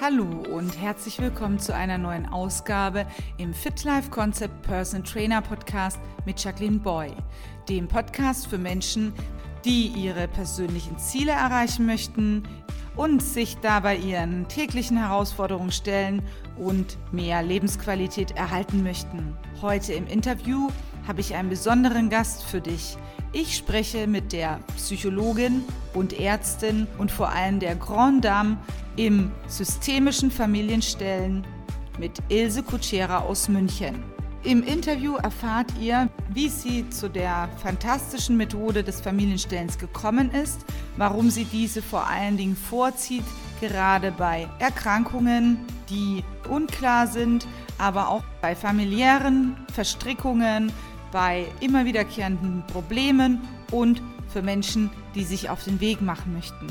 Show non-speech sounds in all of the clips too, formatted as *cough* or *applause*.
Hallo und herzlich willkommen zu einer neuen Ausgabe im Fit Life Concept Person Trainer Podcast mit Jacqueline Boy, dem Podcast für Menschen, die ihre persönlichen Ziele erreichen möchten und sich dabei ihren täglichen Herausforderungen stellen und mehr Lebensqualität erhalten möchten. Heute im Interview habe ich einen besonderen Gast für dich. Ich spreche mit der Psychologin und Ärztin und vor allem der Grand Dame im systemischen Familienstellen mit Ilse Kutschera aus München. Im Interview erfahrt ihr, wie sie zu der fantastischen Methode des Familienstellens gekommen ist, warum sie diese vor allen Dingen vorzieht, gerade bei Erkrankungen, die unklar sind, aber auch bei familiären Verstrickungen, bei immer wiederkehrenden Problemen und für Menschen, die sich auf den Weg machen möchten.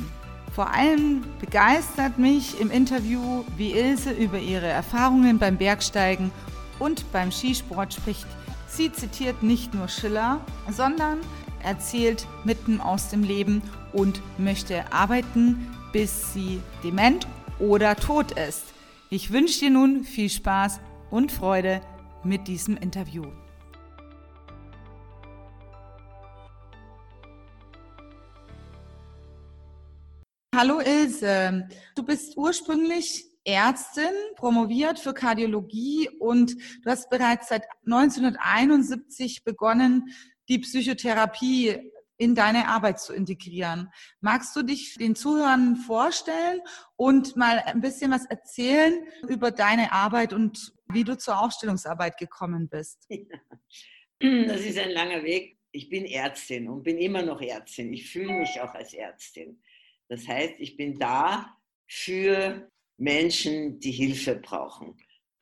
Vor allem begeistert mich im Interview, wie Ilse über ihre Erfahrungen beim Bergsteigen und beim Skisport spricht. Sie zitiert nicht nur Schiller, sondern erzählt mitten aus dem Leben und möchte arbeiten, bis sie dement oder tot ist. Ich wünsche dir nun viel Spaß und Freude mit diesem Interview. Hallo Ilse, du bist ursprünglich Ärztin, promoviert für Kardiologie und du hast bereits seit 1971 begonnen, die Psychotherapie in deine Arbeit zu integrieren. Magst du dich den Zuhörern vorstellen und mal ein bisschen was erzählen über deine Arbeit und wie du zur Aufstellungsarbeit gekommen bist? *laughs* Das ist ein langer Weg. Ich bin Ärztin und bin immer noch Ärztin. Ich fühle mich auch als Ärztin. Das heißt, ich bin da für Menschen, die Hilfe brauchen,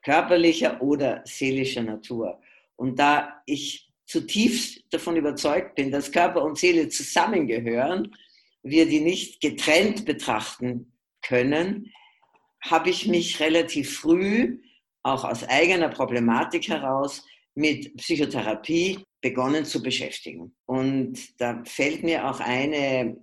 körperlicher oder seelischer Natur. Und da ich zutiefst davon überzeugt bin, dass Körper und Seele zusammengehören, wir die nicht getrennt betrachten können, habe ich mich relativ früh, auch aus eigener Problematik heraus, mit Psychotherapie begonnen zu beschäftigen. Und da fällt mir auch eine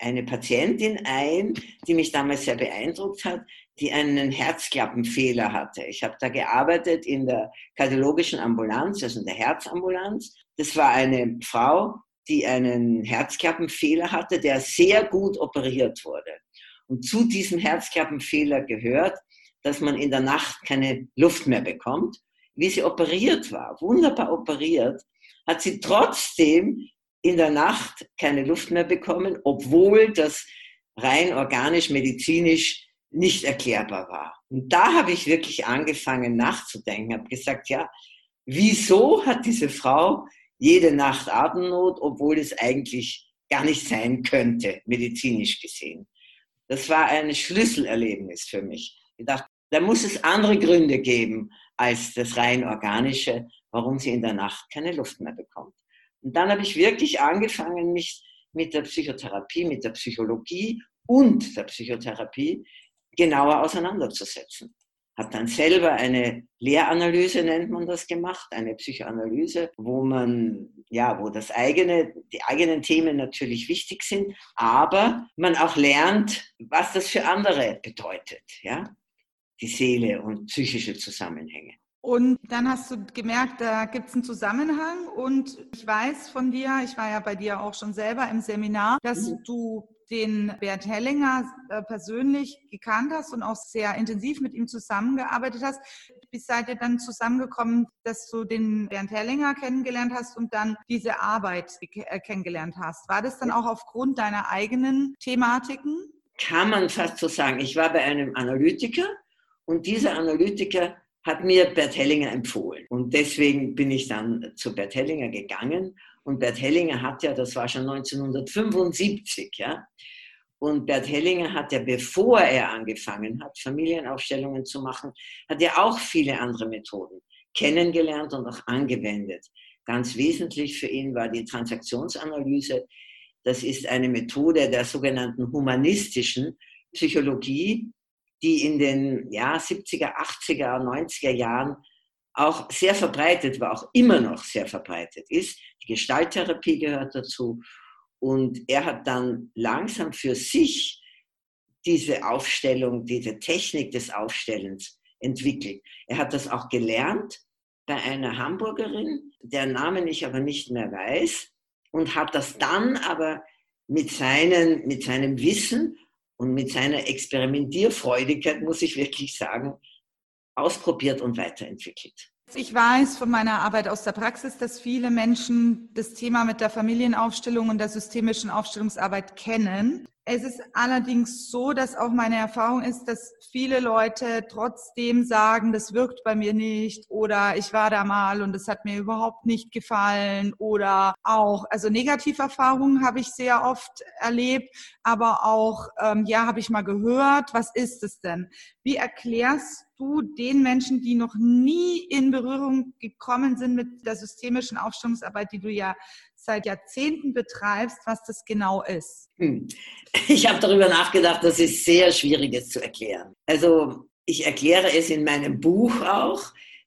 eine Patientin ein, die mich damals sehr beeindruckt hat, die einen Herzklappenfehler hatte. Ich habe da gearbeitet in der kardiologischen Ambulanz, also in der Herzambulanz. Das war eine Frau, die einen Herzklappenfehler hatte, der sehr gut operiert wurde. Und zu diesem Herzklappenfehler gehört, dass man in der Nacht keine Luft mehr bekommt. Wie sie operiert war, wunderbar operiert, hat sie trotzdem in der Nacht keine Luft mehr bekommen, obwohl das rein organisch, medizinisch nicht erklärbar war. Und da habe ich wirklich angefangen nachzudenken, habe gesagt, ja, wieso hat diese Frau jede Nacht Atemnot, obwohl es eigentlich gar nicht sein könnte, medizinisch gesehen. Das war ein Schlüsselerlebnis für mich. Ich dachte, da muss es andere Gründe geben als das rein organische, warum sie in der Nacht keine Luft mehr bekommt. Und dann habe ich wirklich angefangen, mich mit der Psychotherapie, mit der Psychologie und der Psychotherapie genauer auseinanderzusetzen. Habe dann selber eine Lehranalyse, nennt man das, gemacht, eine Psychoanalyse, wo man, ja, wo das eigene, die eigenen Themen natürlich wichtig sind, aber man auch lernt, was das für andere bedeutet, ja, die Seele und psychische Zusammenhänge. Und dann hast du gemerkt, da gibt es einen Zusammenhang. Und ich weiß von dir, ich war ja bei dir auch schon selber im Seminar, dass mhm. du den Bert Hellinger äh, persönlich gekannt hast und auch sehr intensiv mit ihm zusammengearbeitet hast. Wie seid ihr dann zusammengekommen, dass du den Bernd Hellinger kennengelernt hast und dann diese Arbeit äh, kennengelernt hast? War das dann auch aufgrund deiner eigenen Thematiken? Kann man fast so sagen. Ich war bei einem Analytiker und dieser Analytiker hat mir Bert Hellinger empfohlen. Und deswegen bin ich dann zu Bert Hellinger gegangen. Und Bert Hellinger hat ja, das war schon 1975, ja. Und Bert Hellinger hat ja, bevor er angefangen hat, Familienaufstellungen zu machen, hat er auch viele andere Methoden kennengelernt und auch angewendet. Ganz wesentlich für ihn war die Transaktionsanalyse. Das ist eine Methode der sogenannten humanistischen Psychologie, die in den ja, 70er, 80er, 90er Jahren auch sehr verbreitet war, auch immer noch sehr verbreitet ist. Die Gestalttherapie gehört dazu. Und er hat dann langsam für sich diese Aufstellung, diese Technik des Aufstellens entwickelt. Er hat das auch gelernt bei einer Hamburgerin, der Namen ich aber nicht mehr weiß, und hat das dann aber mit, seinen, mit seinem Wissen und mit seiner Experimentierfreudigkeit, muss ich wirklich sagen, ausprobiert und weiterentwickelt. Ich weiß von meiner Arbeit aus der Praxis, dass viele Menschen das Thema mit der Familienaufstellung und der systemischen Aufstellungsarbeit kennen. Es ist allerdings so, dass auch meine Erfahrung ist, dass viele Leute trotzdem sagen, das wirkt bei mir nicht oder ich war da mal und es hat mir überhaupt nicht gefallen oder auch, also Negativerfahrungen habe ich sehr oft erlebt, aber auch, ähm, ja, habe ich mal gehört, was ist es denn? Wie erklärst du den Menschen, die noch nie in Berührung gekommen sind mit der systemischen Aufstellungsarbeit, die du ja seit Jahrzehnten betreibst, was das genau ist? Hm. *laughs* Ich habe darüber nachgedacht, das ist sehr schwierig es zu erklären. Also ich erkläre es in meinem Buch auch,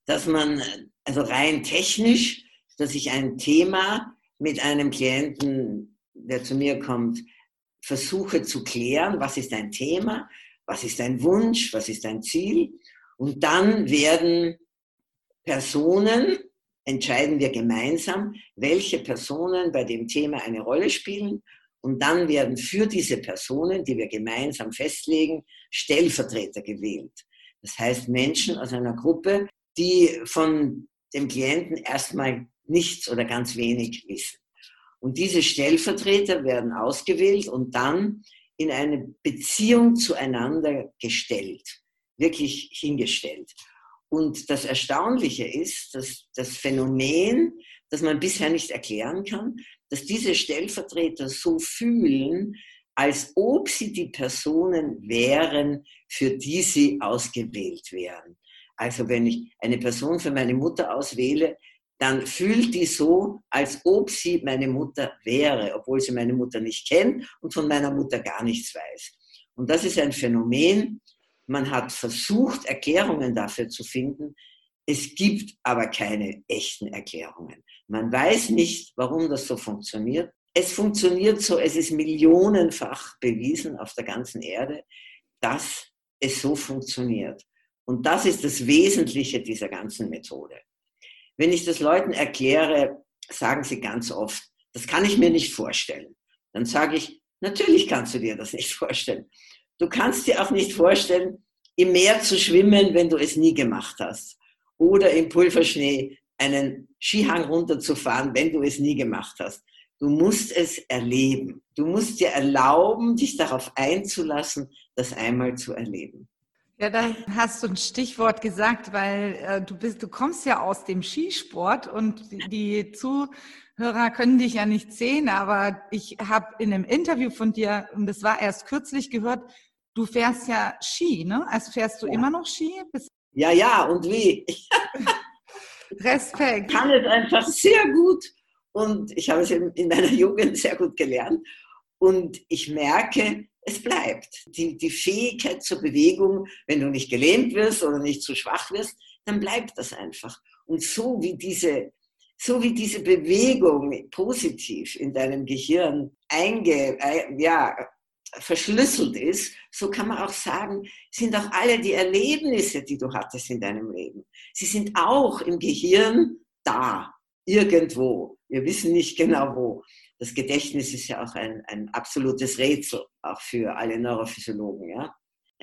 dass man, also rein technisch, dass ich ein Thema mit einem Klienten, der zu mir kommt, versuche zu klären, was ist ein Thema, was ist ein Wunsch, was ist ein Ziel. Und dann werden Personen entscheiden wir gemeinsam, welche Personen bei dem Thema eine Rolle spielen. Und dann werden für diese Personen, die wir gemeinsam festlegen, Stellvertreter gewählt. Das heißt Menschen aus einer Gruppe, die von dem Klienten erstmal nichts oder ganz wenig wissen. Und diese Stellvertreter werden ausgewählt und dann in eine Beziehung zueinander gestellt, wirklich hingestellt. Und das Erstaunliche ist, dass das Phänomen, das man bisher nicht erklären kann, dass diese Stellvertreter so fühlen, als ob sie die Personen wären, für die sie ausgewählt wären. Also wenn ich eine Person für meine Mutter auswähle, dann fühlt die so, als ob sie meine Mutter wäre, obwohl sie meine Mutter nicht kennt und von meiner Mutter gar nichts weiß. Und das ist ein Phänomen, man hat versucht, Erklärungen dafür zu finden. Es gibt aber keine echten Erklärungen. Man weiß nicht, warum das so funktioniert. Es funktioniert so, es ist millionenfach bewiesen auf der ganzen Erde, dass es so funktioniert. Und das ist das Wesentliche dieser ganzen Methode. Wenn ich das Leuten erkläre, sagen sie ganz oft, das kann ich mir nicht vorstellen. Dann sage ich, natürlich kannst du dir das nicht vorstellen. Du kannst dir auch nicht vorstellen, im Meer zu schwimmen, wenn du es nie gemacht hast. Oder im Pulverschnee einen Skihang runterzufahren, wenn du es nie gemacht hast. Du musst es erleben. Du musst dir erlauben, dich darauf einzulassen, das einmal zu erleben. Ja, da hast du ein Stichwort gesagt, weil äh, du bist, du kommst ja aus dem Skisport und die Zuhörer können dich ja nicht sehen, aber ich habe in einem Interview von dir, und das war erst kürzlich gehört, Du fährst ja Ski, ne? Also fährst du ja. immer noch Ski? Bis ja, ja, und wie? *laughs* Respekt. Ich kann es einfach sehr gut und ich habe es in, meiner Jugend sehr gut gelernt und ich merke, es bleibt. Die, die Fähigkeit zur Bewegung, wenn du nicht gelähmt wirst oder nicht zu schwach wirst, dann bleibt das einfach. Und so wie diese, so wie diese Bewegung positiv in deinem Gehirn einge, ja, verschlüsselt ist, so kann man auch sagen, sind auch alle die Erlebnisse, die du hattest in deinem Leben. Sie sind auch im Gehirn da, irgendwo. Wir wissen nicht genau wo. Das Gedächtnis ist ja auch ein, ein absolutes Rätsel, auch für alle Neurophysiologen. Ja?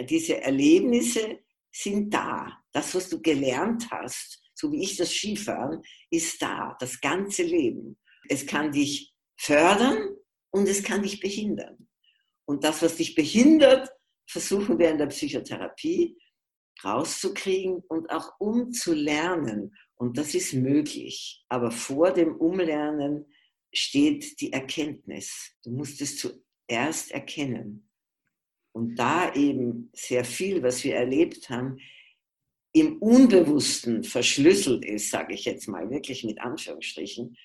Diese Erlebnisse sind da. Das, was du gelernt hast, so wie ich das Skifahren, ist da, das ganze Leben. Es kann dich fördern und es kann dich behindern. Und das, was dich behindert, versuchen wir in der Psychotherapie rauszukriegen und auch umzulernen. Und das ist möglich. Aber vor dem Umlernen steht die Erkenntnis. Du musst es zuerst erkennen. Und da eben sehr viel, was wir erlebt haben, im Unbewussten verschlüsselt ist, sage ich jetzt mal wirklich mit Anführungsstrichen,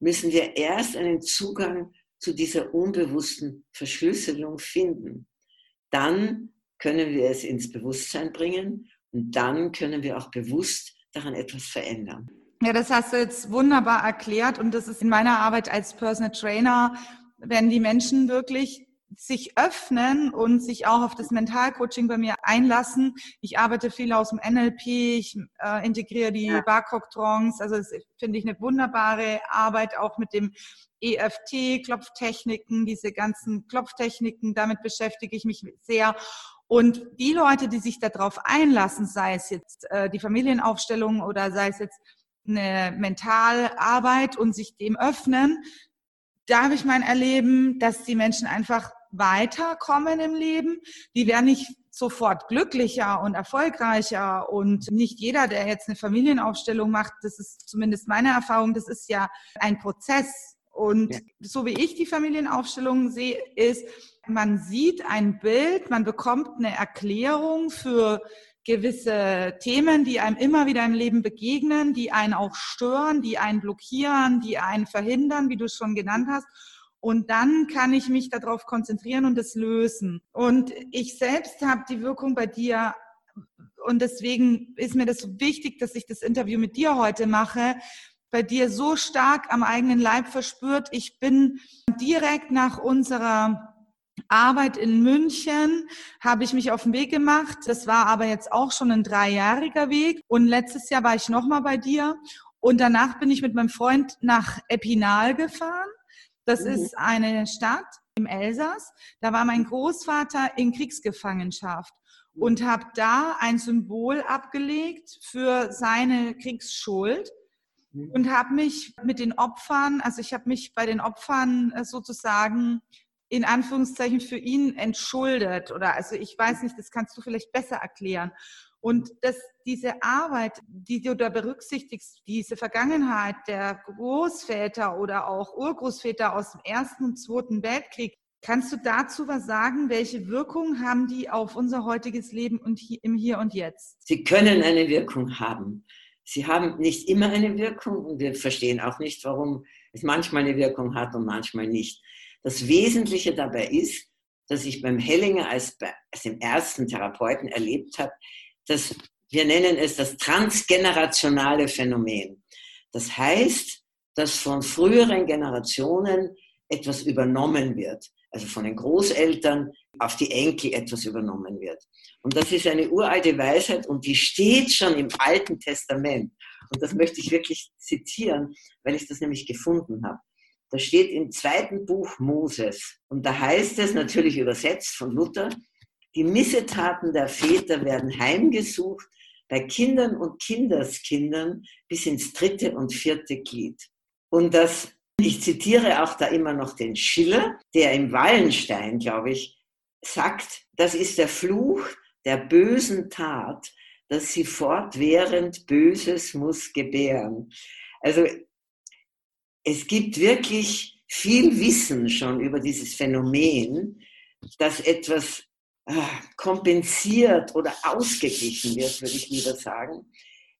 müssen wir erst einen Zugang zu dieser unbewussten Verschlüsselung finden. Dann können wir es ins Bewusstsein bringen und dann können wir auch bewusst daran etwas verändern. Ja, das hast du jetzt wunderbar erklärt und das ist in meiner Arbeit als Personal Trainer, wenn die Menschen wirklich sich öffnen und sich auch auf das Mentalcoaching bei mir einlassen. Ich arbeite viel aus dem NLP, ich äh, integriere die ja. Barcock-Trance, also das finde ich eine wunderbare Arbeit auch mit dem EFT, Klopftechniken, diese ganzen Klopftechniken, damit beschäftige ich mich sehr. Und die Leute, die sich darauf einlassen, sei es jetzt äh, die Familienaufstellung oder sei es jetzt eine Mentalarbeit und sich dem öffnen, da habe ich mein Erleben, dass die Menschen einfach weiterkommen im Leben. Die werden nicht sofort glücklicher und erfolgreicher und nicht jeder, der jetzt eine Familienaufstellung macht, das ist zumindest meine Erfahrung, das ist ja ein Prozess. Und ja. so wie ich die Familienaufstellung sehe, ist, man sieht ein Bild, man bekommt eine Erklärung für gewisse Themen, die einem immer wieder im Leben begegnen, die einen auch stören, die einen blockieren, die einen verhindern, wie du es schon genannt hast. Und dann kann ich mich darauf konzentrieren und es lösen. Und ich selbst habe die Wirkung bei dir und deswegen ist mir das so wichtig, dass ich das Interview mit dir heute mache, bei dir so stark am eigenen Leib verspürt. Ich bin direkt nach unserer Arbeit in München habe ich mich auf den Weg gemacht. Das war aber jetzt auch schon ein dreijähriger Weg. Und letztes Jahr war ich nochmal bei dir. Und danach bin ich mit meinem Freund nach Epinal gefahren. Das mhm. ist eine Stadt im Elsass. Da war mein Großvater in Kriegsgefangenschaft und habe da ein Symbol abgelegt für seine Kriegsschuld mhm. und habe mich mit den Opfern, also ich habe mich bei den Opfern äh, sozusagen in Anführungszeichen für ihn entschuldet oder also ich weiß nicht, das kannst du vielleicht besser erklären. Und dass diese Arbeit, die du da berücksichtigst, diese Vergangenheit der Großväter oder auch Urgroßväter aus dem Ersten und Zweiten Weltkrieg, kannst du dazu was sagen? Welche Wirkung haben die auf unser heutiges Leben und hier, im Hier und Jetzt? Sie können eine Wirkung haben. Sie haben nicht immer eine Wirkung und wir verstehen auch nicht, warum es manchmal eine Wirkung hat und manchmal nicht. Das Wesentliche dabei ist, dass ich beim Hellinger als, als dem ersten Therapeuten erlebt habe, dass wir nennen es das transgenerationale Phänomen. Das heißt, dass von früheren Generationen etwas übernommen wird, also von den Großeltern auf die Enkel etwas übernommen wird. Und das ist eine uralte Weisheit und die steht schon im Alten Testament. Und das möchte ich wirklich zitieren, weil ich das nämlich gefunden habe. Das steht im zweiten Buch Moses. Und da heißt es, natürlich übersetzt von Luther, die Missetaten der Väter werden heimgesucht bei Kindern und Kindeskindern bis ins dritte und vierte Glied. Und das, ich zitiere auch da immer noch den Schiller, der im Wallenstein, glaube ich, sagt, das ist der Fluch der bösen Tat, dass sie fortwährend Böses muss gebären. Also es gibt wirklich viel Wissen schon über dieses Phänomen, dass etwas ah, kompensiert oder ausgeglichen wird, würde ich lieber sagen,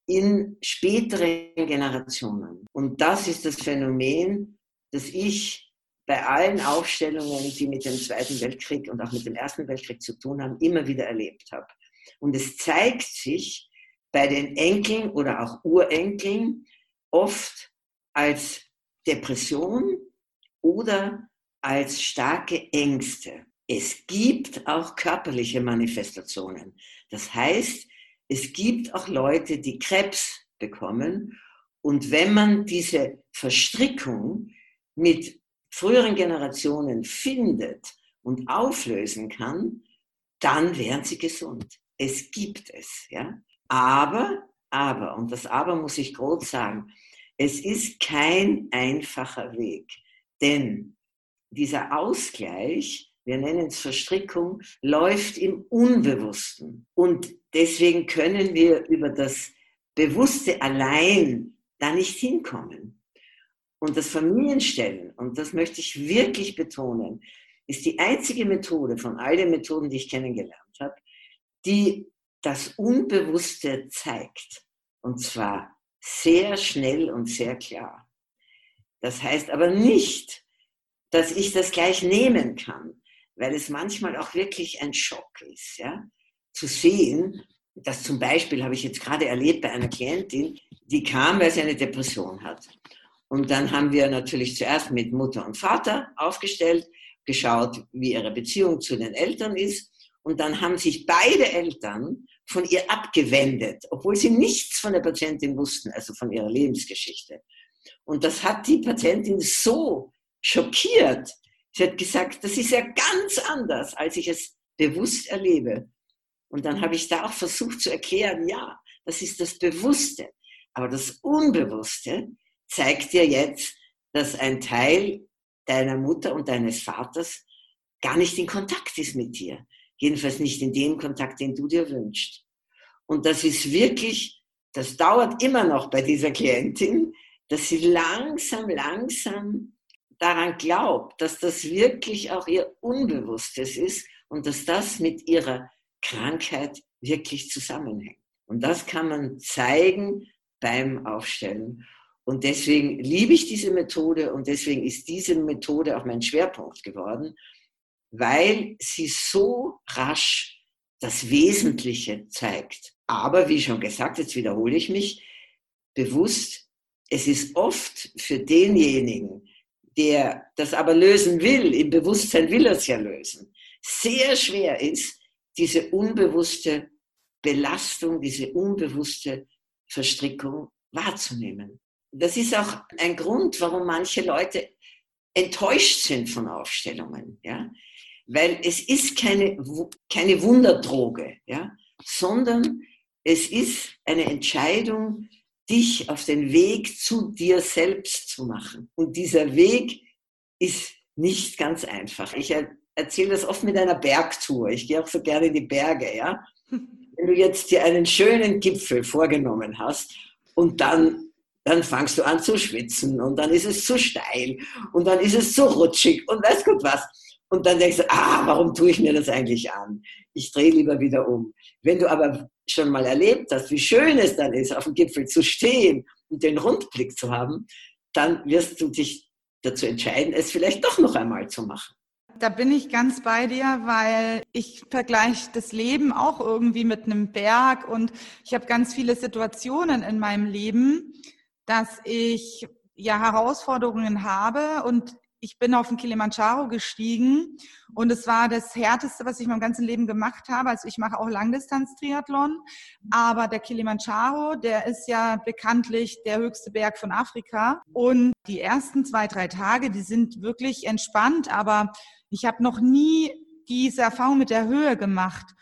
in späteren Generationen. Und das ist das Phänomen, das ich bei allen Aufstellungen, die mit dem Zweiten Weltkrieg und auch mit dem Ersten Weltkrieg zu tun haben, immer wieder erlebt habe. Und es zeigt sich bei den Enkeln oder auch Urenkeln oft als Depression oder als starke Ängste. Es gibt auch körperliche Manifestationen. Das heißt, es gibt auch Leute, die Krebs bekommen. Und wenn man diese Verstrickung mit früheren Generationen findet und auflösen kann, dann werden sie gesund. Es gibt es, ja. Aber, aber, und das aber muss ich groß sagen, es ist kein einfacher Weg, denn dieser Ausgleich, wir nennen es Verstrickung, läuft im Unbewussten. Und deswegen können wir über das Bewusste allein da nicht hinkommen. Und das Familienstellen, und das möchte ich wirklich betonen, ist die einzige Methode von all den Methoden, die ich kennengelernt habe, die das Unbewusste zeigt. Und zwar sehr schnell und sehr klar. Das heißt aber nicht, dass ich das gleich nehmen kann, weil es manchmal auch wirklich ein Schock ist, ja, zu sehen, dass zum Beispiel habe ich jetzt gerade erlebt bei einer Klientin, die kam, weil sie eine Depression hat. Und dann haben wir natürlich zuerst mit Mutter und Vater aufgestellt geschaut, wie ihre Beziehung zu den Eltern ist. Und dann haben sich beide Eltern von ihr abgewendet, obwohl sie nichts von der Patientin wussten, also von ihrer Lebensgeschichte. Und das hat die Patientin so schockiert. Sie hat gesagt, das ist ja ganz anders, als ich es bewusst erlebe. Und dann habe ich da auch versucht zu erklären, ja, das ist das Bewusste. Aber das Unbewusste zeigt dir jetzt, dass ein Teil deiner Mutter und deines Vaters gar nicht in Kontakt ist mit dir. Jedenfalls nicht in dem Kontakt, den du dir wünschst. Und das ist wirklich, das dauert immer noch bei dieser Klientin, dass sie langsam, langsam daran glaubt, dass das wirklich auch ihr Unbewusstes ist und dass das mit ihrer Krankheit wirklich zusammenhängt. Und das kann man zeigen beim Aufstellen. Und deswegen liebe ich diese Methode und deswegen ist diese Methode auch mein Schwerpunkt geworden, weil sie so rasch das Wesentliche zeigt. Aber wie schon gesagt, jetzt wiederhole ich mich, bewusst, es ist oft für denjenigen, der das aber lösen will, im Bewusstsein will er es ja lösen, sehr schwer ist, diese unbewusste Belastung, diese unbewusste Verstrickung wahrzunehmen. Das ist auch ein Grund, warum manche Leute enttäuscht sind von Aufstellungen, ja, weil es ist keine, keine Wunderdroge, ja, sondern es ist eine Entscheidung, dich auf den Weg zu dir selbst zu machen. Und dieser Weg ist nicht ganz einfach. Ich erzähle das oft mit einer Bergtour. Ich gehe auch so gerne in die Berge, ja. Wenn du jetzt dir einen schönen Gipfel vorgenommen hast und dann, dann fangst du an zu schwitzen und dann ist es zu steil und dann ist es zu rutschig und weiß Gott was. Und dann denkst du, ah, warum tue ich mir das eigentlich an? Ich drehe lieber wieder um. Wenn du aber schon mal erlebt hast, wie schön es dann ist, auf dem Gipfel zu stehen und den Rundblick zu haben, dann wirst du dich dazu entscheiden, es vielleicht doch noch einmal zu machen. Da bin ich ganz bei dir, weil ich vergleiche das Leben auch irgendwie mit einem Berg und ich habe ganz viele Situationen in meinem Leben, dass ich ja Herausforderungen habe und ich bin auf den Kilimanjaro gestiegen und es war das härteste, was ich in meinem ganzen Leben gemacht habe. Also ich mache auch Langdistanz-Triathlon, aber der Kilimanjaro, der ist ja bekanntlich der höchste Berg von Afrika und die ersten zwei, drei Tage, die sind wirklich entspannt, aber ich habe noch nie diese Erfahrung mit der Höhe gemacht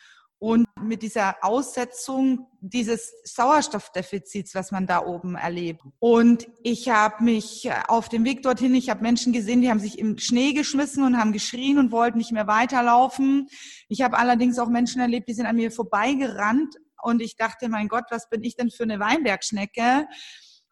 und mit dieser Aussetzung dieses Sauerstoffdefizits, was man da oben erlebt. Und ich habe mich auf dem Weg dorthin, ich habe Menschen gesehen, die haben sich im Schnee geschmissen und haben geschrien und wollten nicht mehr weiterlaufen. Ich habe allerdings auch Menschen erlebt, die sind an mir vorbeigerannt und ich dachte, mein Gott, was bin ich denn für eine Weinbergschnecke?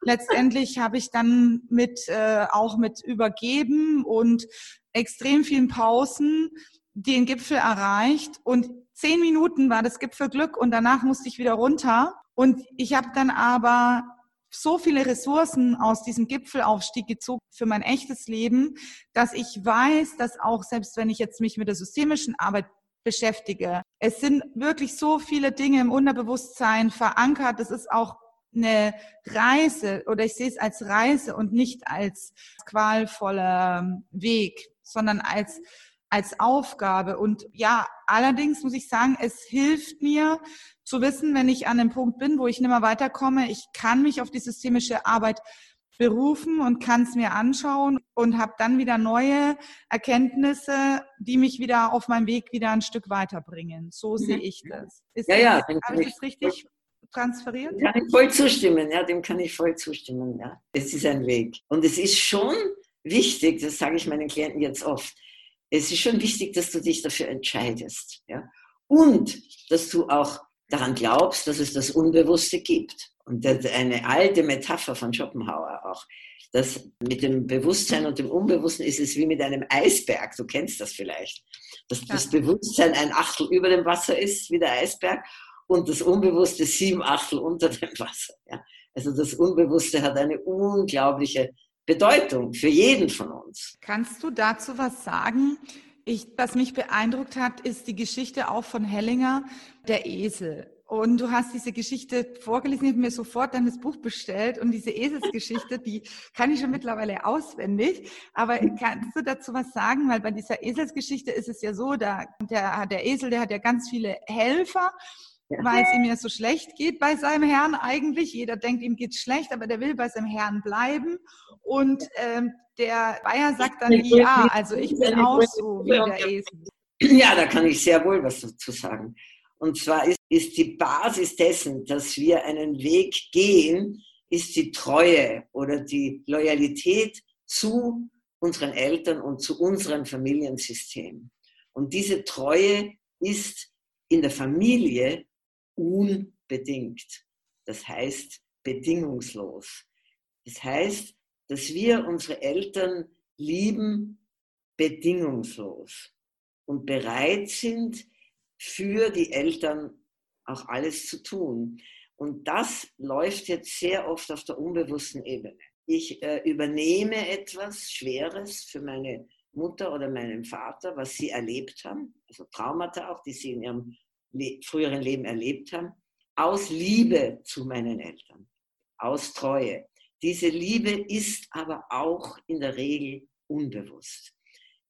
Letztendlich habe ich dann mit äh, auch mit übergeben und extrem vielen Pausen den Gipfel erreicht und zehn Minuten war das Gipfelglück und danach musste ich wieder runter. Und ich habe dann aber so viele Ressourcen aus diesem Gipfelaufstieg gezogen für mein echtes Leben, dass ich weiß, dass auch selbst wenn ich jetzt mich mit der systemischen Arbeit beschäftige, es sind wirklich so viele Dinge im Unterbewusstsein verankert. Das ist auch eine Reise oder ich sehe es als Reise und nicht als qualvoller Weg, sondern als als Aufgabe. Und ja, allerdings muss ich sagen, es hilft mir zu wissen, wenn ich an dem Punkt bin, wo ich nicht mehr weiterkomme, ich kann mich auf die systemische Arbeit berufen und kann es mir anschauen und habe dann wieder neue Erkenntnisse, die mich wieder auf meinem Weg wieder ein Stück weiterbringen. So sehe ich das. Ist ja, ja. Habe ich das richtig transferiert? Ja, kann ich voll zustimmen. Ja, dem kann ich voll zustimmen. Ja, es ist ein Weg. Und es ist schon wichtig, das sage ich meinen Klienten jetzt oft, es ist schon wichtig, dass du dich dafür entscheidest. Ja? Und dass du auch daran glaubst, dass es das Unbewusste gibt. Und eine alte Metapher von Schopenhauer auch, dass mit dem Bewusstsein und dem Unbewussten ist es wie mit einem Eisberg. Du kennst das vielleicht. Dass das Bewusstsein ein Achtel über dem Wasser ist, wie der Eisberg, und das Unbewusste sieben Achtel unter dem Wasser. Ja? Also das Unbewusste hat eine unglaubliche Bedeutung für jeden von uns. Kannst du dazu was sagen? Ich, was mich beeindruckt hat, ist die Geschichte auch von Hellinger, der Esel. und du hast diese Geschichte vorgelesen, ich habe mir sofort dann das Buch bestellt und diese Eselsgeschichte, die kann ich schon mittlerweile auswendig. Aber kannst du dazu was sagen? Weil bei dieser Eselsgeschichte ist es ja so, da, der, der Esel, der hat ja ganz viele Helfer weil es ihm ja so schlecht geht bei seinem Herrn eigentlich. Jeder denkt, ihm geht's schlecht, aber der will bei seinem Herrn bleiben. Und ähm, der Bayer sagt dann, ja, also ich bin auch so wie der Esel. Ja, da kann ich sehr wohl was dazu sagen. Und zwar ist, ist die Basis dessen, dass wir einen Weg gehen, ist die Treue oder die Loyalität zu unseren Eltern und zu unserem Familiensystem. Und diese Treue ist in der Familie unbedingt. Das heißt bedingungslos. Das heißt, dass wir unsere Eltern lieben bedingungslos und bereit sind, für die Eltern auch alles zu tun. Und das läuft jetzt sehr oft auf der unbewussten Ebene. Ich äh, übernehme etwas Schweres für meine Mutter oder meinen Vater, was sie erlebt haben, also Traumata auch, die sie in ihrem le früheren Leben erlebt haben, aus Liebe zu meinen Eltern, aus Treue. Diese Liebe ist aber auch in der Regel unbewusst.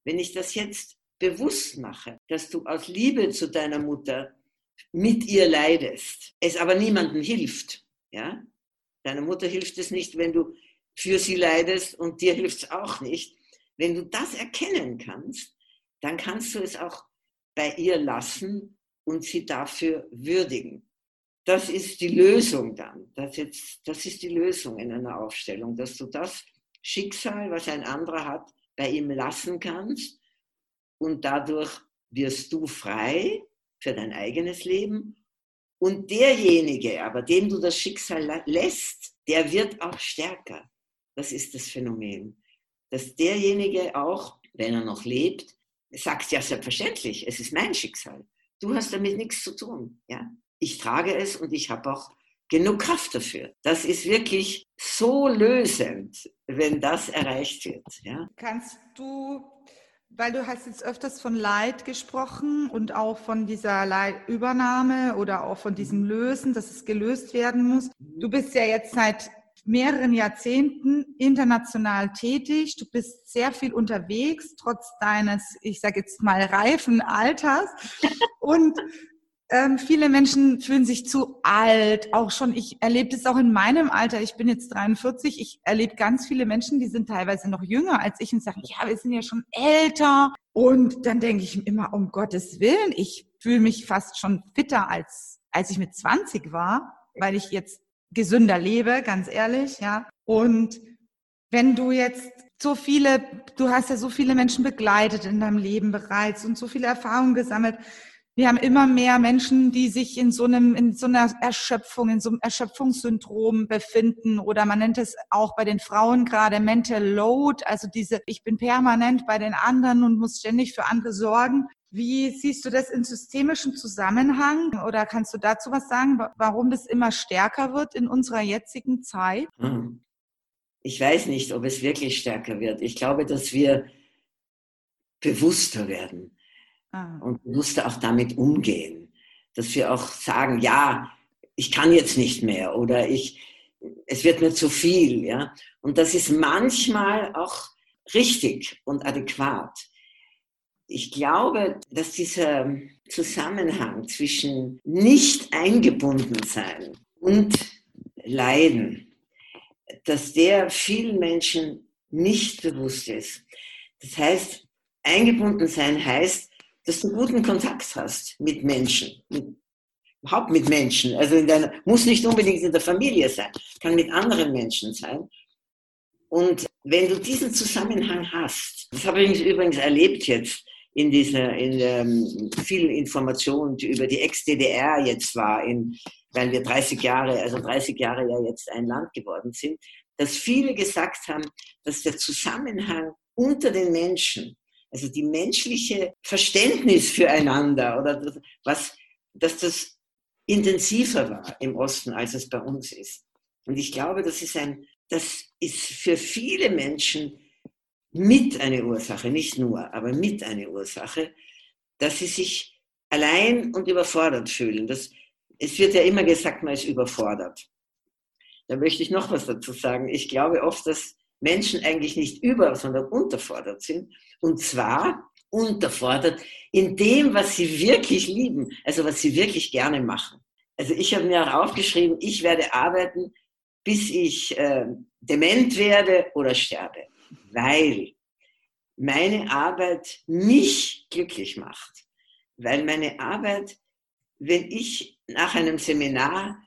Wenn ich das jetzt bewusst mache, dass du aus Liebe zu deiner Mutter mit ihr leidest, es aber niemandem hilft, ja? Deiner Mutter hilft es nicht, wenn du für sie leidest und dir hilft es auch nicht. Wenn du das erkennen kannst, dann kannst du es auch bei ihr lassen und sie dafür würdigen. Das ist die Lösung dann. Das, jetzt, das ist die Lösung in einer Aufstellung, dass du das Schicksal, was ein anderer hat, bei ihm lassen kannst und dadurch wirst du frei für dein eigenes Leben und derjenige, aber dem du das Schicksal lässt, der wird auch stärker. Das ist das Phänomen. Dass derjenige auch, wenn er noch lebt, sagt ja selbstverständlich, es ist mein Schicksal. Du hast damit nichts zu tun. Ja? Ich trage es und ich habe auch genug Kraft dafür. Das ist wirklich so lösend, wenn das erreicht wird. Ja? Kannst du, weil du hast jetzt öfters von Leid gesprochen und auch von dieser Leidübernahme oder auch von diesem Lösen, dass es gelöst werden muss. Du bist ja jetzt seit mehreren Jahrzehnten international tätig. Du bist sehr viel unterwegs, trotz deines, ich sage jetzt mal, reifen Alters. Und ähm, viele Menschen fühlen sich zu alt. Auch schon, ich erlebe das auch in meinem Alter. Ich bin jetzt 43. Ich erlebe ganz viele Menschen, die sind teilweise noch jünger als ich und sagen, ja, wir sind ja schon älter. Und dann denke ich immer, um Gottes Willen, ich fühle mich fast schon fitter als, als ich mit 20 war, weil ich jetzt gesünder lebe, ganz ehrlich, ja. Und wenn du jetzt so viele, du hast ja so viele Menschen begleitet in deinem Leben bereits und so viele Erfahrungen gesammelt. Wir haben immer mehr Menschen, die sich in so einem, in so einer Erschöpfung, in so einem Erschöpfungssyndrom befinden oder man nennt es auch bei den Frauen gerade Mental Load, also diese, ich bin permanent bei den anderen und muss ständig für andere sorgen. Wie siehst du das in systemischem Zusammenhang oder kannst du dazu was sagen, warum das immer stärker wird in unserer jetzigen Zeit? Hm. Ich weiß nicht, ob es wirklich stärker wird. Ich glaube, dass wir bewusster werden ah. und bewusster auch damit umgehen. Dass wir auch sagen, ja, ich kann jetzt nicht mehr oder ich, es wird mir zu viel. Ja? Und das ist manchmal auch richtig und adäquat ich glaube, dass dieser Zusammenhang zwischen nicht eingebunden sein und Leiden, dass der vielen Menschen nicht bewusst ist. Das heißt, eingebunden sein heißt, dass du guten Kontakt hast mit Menschen, mit, überhaupt mit Menschen. Also in deiner, muss nicht unbedingt in der Familie sein, kann mit anderen Menschen sein. Und wenn du diesen Zusammenhang hast, das habe ich übrigens erlebt jetzt, in dieser, in der vielen Informationen, über die Ex-DDR jetzt war, in, weil wir 30 Jahre, also 30 Jahre ja jetzt ein Land geworden sind, dass viele gesagt haben, dass der Zusammenhang unter den Menschen, also die menschliche Verständnis füreinander oder das, was, dass das intensiver war im Osten, als es bei uns ist. Und ich glaube, das ist ein, das ist für viele Menschen mit eine Ursache, nicht nur, aber mit eine Ursache, dass sie sich allein und überfordert fühlen. Das, es wird ja immer gesagt, man ist überfordert. Da möchte ich noch was dazu sagen. Ich glaube oft, dass Menschen eigentlich nicht über, sondern unterfordert sind. Und zwar unterfordert in dem, was sie wirklich lieben, also was sie wirklich gerne machen. Also ich habe mir auch aufgeschrieben, ich werde arbeiten, bis ich äh, dement werde oder sterbe, weil meine Arbeit mich glücklich macht. Weil meine Arbeit, wenn ich nach einem Seminar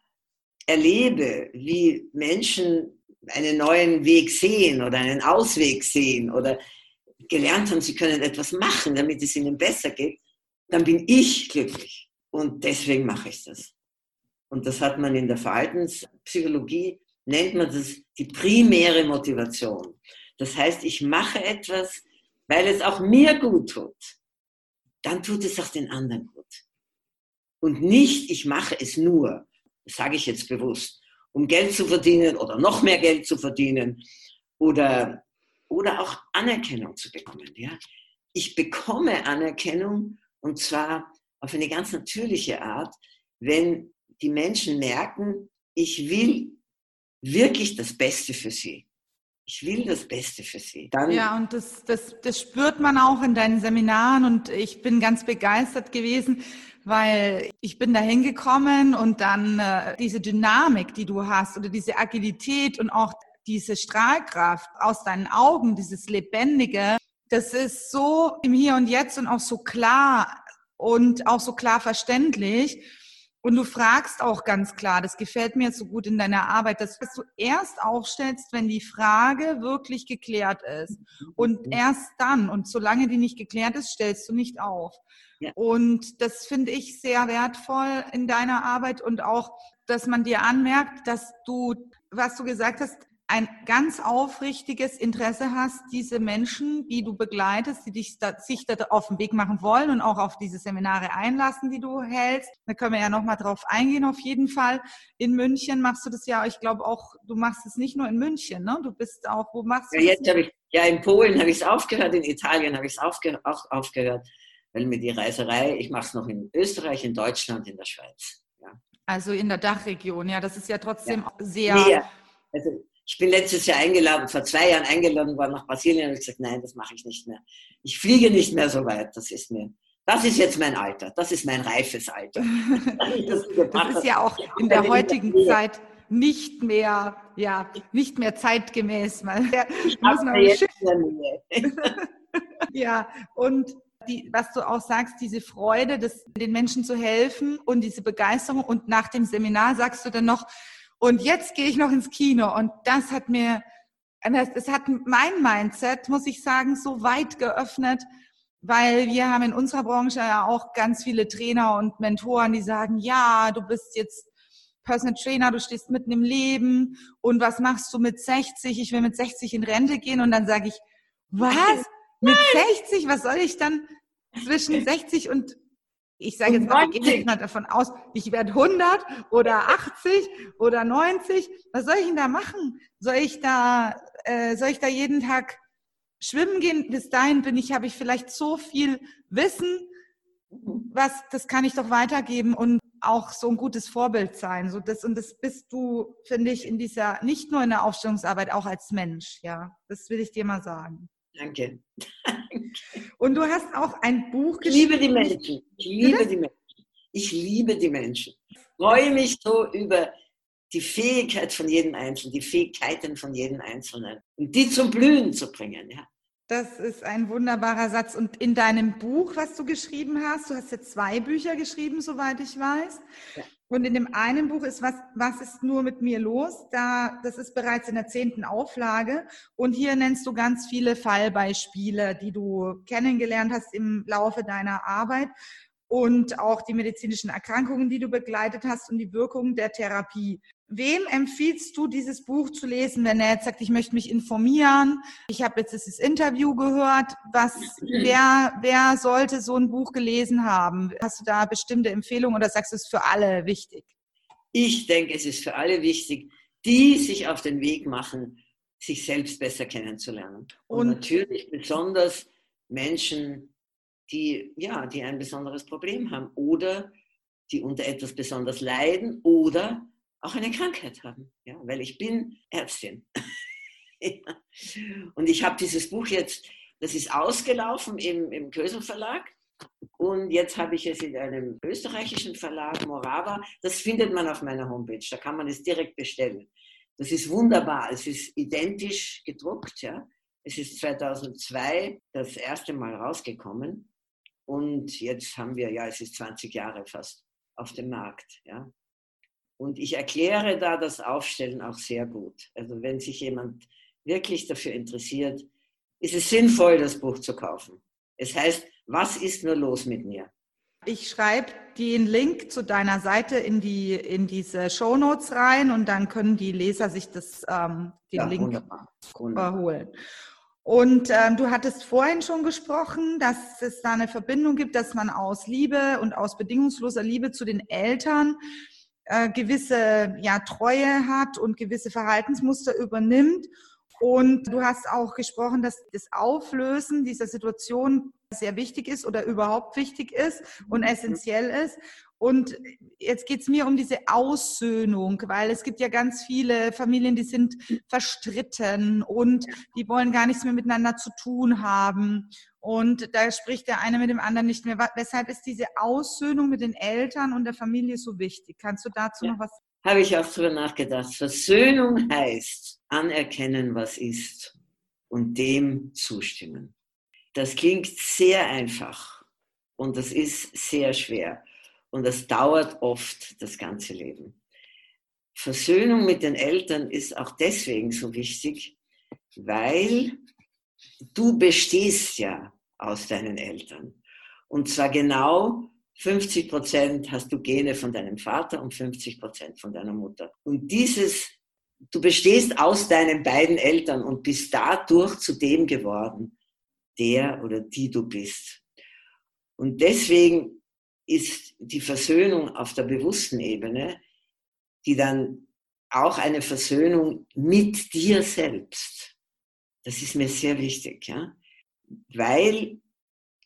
erlebe, wie Menschen einen neuen Weg sehen oder einen Ausweg sehen oder gelernt haben, sie können etwas machen, damit es ihnen besser geht, dann bin ich glücklich. Und deswegen mache ich das. Und das hat man in der Verhaltenspsychologie, nennt man das die primäre Motivation. Das heißt, ich mache etwas, weil es auch mir gut tut. Dann tut es auch den anderen gut. Und nicht, ich mache es nur, das sage ich jetzt bewusst, um Geld zu verdienen oder noch mehr Geld zu verdienen oder, oder auch Anerkennung zu bekommen. Ja? Ich bekomme Anerkennung und zwar auf eine ganz natürliche Art, wenn die Menschen merken, ich will wirklich das Beste für sie. Ich will das Beste für sie. Dann ja, und das, das, das spürt man auch in deinen Seminaren und ich bin ganz begeistert gewesen, weil ich bin da hingekommen und dann äh, diese Dynamik, die du hast oder diese Agilität und auch diese Strahlkraft aus deinen Augen, dieses Lebendige, das ist so im Hier und Jetzt und auch so klar und auch so klar verständlich. Und du fragst auch ganz klar, das gefällt mir so gut in deiner Arbeit, dass du erst aufstellst, wenn die Frage wirklich geklärt ist. Und erst dann, und solange die nicht geklärt ist, stellst du nicht auf. Ja. Und das finde ich sehr wertvoll in deiner Arbeit und auch, dass man dir anmerkt, dass du, was du gesagt hast, ein ganz aufrichtiges Interesse hast, diese Menschen, die du begleitest, die dich da, sich da auf den Weg machen wollen und auch auf diese Seminare einlassen, die du hältst. Da können wir ja nochmal drauf eingehen, auf jeden Fall. In München machst du das ja, ich glaube auch, du machst es nicht nur in München, ne? Du bist auch, wo machst du ja, jetzt habe ich, ja, in Polen habe ich es aufgehört, in Italien habe ich es aufge, auch aufgehört, weil mir die Reiserei, ich mache es noch in Österreich, in Deutschland, in der Schweiz. Ja. Also in der Dachregion, ja, das ist ja trotzdem ja. sehr. Nee, also ich bin letztes Jahr eingeladen, vor zwei Jahren eingeladen worden nach Brasilien und ich gesagt, nein, das mache ich nicht mehr. Ich fliege nicht mehr so weit. Das ist mir, das ist jetzt mein Alter. Das ist mein reifes Alter. das, *laughs* das ist ja auch in der heutigen Zeit nicht mehr, ja, nicht mehr zeitgemäß. Man, *laughs* muss jetzt *laughs* ja, und die, was du auch sagst, diese Freude, das, den Menschen zu helfen und diese Begeisterung. Und nach dem Seminar sagst du dann noch, und jetzt gehe ich noch ins Kino und das hat mir, das hat mein Mindset, muss ich sagen, so weit geöffnet, weil wir haben in unserer Branche ja auch ganz viele Trainer und Mentoren, die sagen, ja, du bist jetzt Personal Trainer, du stehst mitten im Leben und was machst du mit 60? Ich will mit 60 in Rente gehen und dann sage ich, was? Mit 60? Was soll ich dann zwischen *laughs* 60 und ich sage jetzt mal, wir gehen jetzt mal davon aus, ich werde 100 oder 80 oder 90. Was soll ich denn da machen? Soll ich da, äh, soll ich da jeden Tag schwimmen gehen? Bis dahin bin ich, habe ich vielleicht so viel Wissen, was, das kann ich doch weitergeben und auch so ein gutes Vorbild sein. So das, und das bist du, finde ich, in dieser, nicht nur in der Aufstellungsarbeit, auch als Mensch. Ja, das will ich dir mal sagen. Danke. *laughs* Und du hast auch ein Buch geschrieben. Ich liebe die Menschen. Ich liebe Bitte? die Menschen. Ich liebe die Menschen. Ich freue mich so über die Fähigkeit von jedem Einzelnen, die Fähigkeiten von jedem Einzelnen und die zum Blühen zu bringen. Ja. Das ist ein wunderbarer Satz. Und in deinem Buch, was du geschrieben hast, du hast ja zwei Bücher geschrieben, soweit ich weiß. Ja. Und in dem einen Buch ist was, was ist nur mit mir los? Da, das ist bereits in der zehnten Auflage. Und hier nennst du ganz viele Fallbeispiele, die du kennengelernt hast im Laufe deiner Arbeit und auch die medizinischen Erkrankungen, die du begleitet hast und die Wirkung der Therapie. Wem empfiehlst du, dieses Buch zu lesen, wenn er jetzt sagt, ich möchte mich informieren? Ich habe jetzt dieses Interview gehört. Was, wer, wer sollte so ein Buch gelesen haben? Hast du da bestimmte Empfehlungen oder sagst du es für alle wichtig? Ich denke, es ist für alle wichtig, die sich auf den Weg machen, sich selbst besser kennenzulernen. Und, Und natürlich besonders Menschen, die, ja, die ein besonderes Problem haben oder die unter etwas besonders leiden oder auch eine Krankheit haben. Ja, weil ich bin Ärztin. *laughs* ja. Und ich habe dieses Buch jetzt, das ist ausgelaufen im, im Kösel Verlag. Und jetzt habe ich es in einem österreichischen Verlag, Morava. Das findet man auf meiner Homepage. Da kann man es direkt bestellen. Das ist wunderbar. Es ist identisch gedruckt. Ja. Es ist 2002 das erste Mal rausgekommen. Und jetzt haben wir, ja, es ist 20 Jahre fast auf dem Markt. Ja. Und ich erkläre da das Aufstellen auch sehr gut. Also wenn sich jemand wirklich dafür interessiert, ist es sinnvoll, das Buch zu kaufen. Es heißt, was ist nur los mit mir? Ich schreibe den Link zu deiner Seite in, die, in diese Show Notes rein und dann können die Leser sich das, ähm, den ja, Link wunderbar. Wunderbar. holen. Und ähm, du hattest vorhin schon gesprochen, dass es da eine Verbindung gibt, dass man aus Liebe und aus bedingungsloser Liebe zu den Eltern äh, gewisse ja, Treue hat und gewisse Verhaltensmuster übernimmt. Und du hast auch gesprochen, dass das Auflösen dieser Situation sehr wichtig ist oder überhaupt wichtig ist und mhm. essentiell ist. Und jetzt geht es mir um diese Aussöhnung, weil es gibt ja ganz viele Familien, die sind verstritten und die wollen gar nichts mehr miteinander zu tun haben. Und da spricht der eine mit dem anderen nicht mehr. Weshalb ist diese Aussöhnung mit den Eltern und der Familie so wichtig? Kannst du dazu ja. noch was sagen? Habe ich auch darüber nachgedacht. Versöhnung heißt anerkennen, was ist und dem zustimmen. Das klingt sehr einfach und das ist sehr schwer. Und das dauert oft das ganze Leben. Versöhnung mit den Eltern ist auch deswegen so wichtig, weil du bestehst ja aus deinen Eltern. Und zwar genau 50 Prozent hast du Gene von deinem Vater und 50 Prozent von deiner Mutter. Und dieses, du bestehst aus deinen beiden Eltern und bist dadurch zu dem geworden, der oder die du bist. Und deswegen ist die Versöhnung auf der bewussten Ebene, die dann auch eine Versöhnung mit dir selbst. Das ist mir sehr wichtig, ja? weil,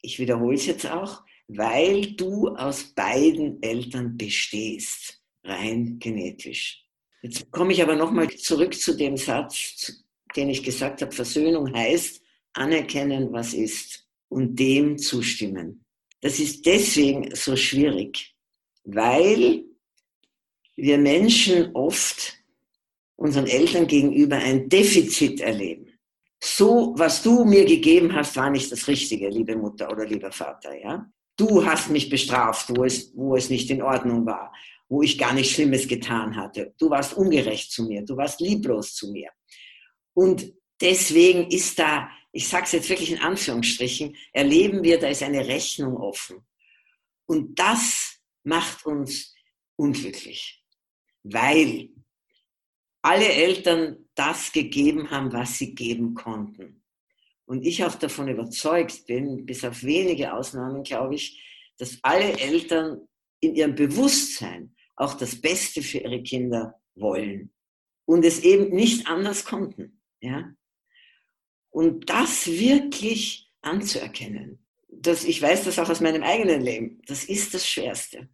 ich wiederhole es jetzt auch, weil du aus beiden Eltern bestehst, rein genetisch. Jetzt komme ich aber nochmal zurück zu dem Satz, den ich gesagt habe, Versöhnung heißt anerkennen, was ist und dem zustimmen. Das ist deswegen so schwierig, weil wir Menschen oft unseren Eltern gegenüber ein Defizit erleben. So, was du mir gegeben hast, war nicht das Richtige, liebe Mutter oder lieber Vater, ja? Du hast mich bestraft, wo es, wo es nicht in Ordnung war, wo ich gar nichts Schlimmes getan hatte. Du warst ungerecht zu mir, du warst lieblos zu mir. Und deswegen ist da ich sage es jetzt wirklich in Anführungsstrichen, erleben wir, da ist eine Rechnung offen. Und das macht uns unglücklich, weil alle Eltern das gegeben haben, was sie geben konnten. Und ich auch davon überzeugt bin, bis auf wenige Ausnahmen glaube ich, dass alle Eltern in ihrem Bewusstsein auch das Beste für ihre Kinder wollen und es eben nicht anders konnten. Ja? Und das wirklich anzuerkennen, das, ich weiß das auch aus meinem eigenen Leben, das ist das Schwerste.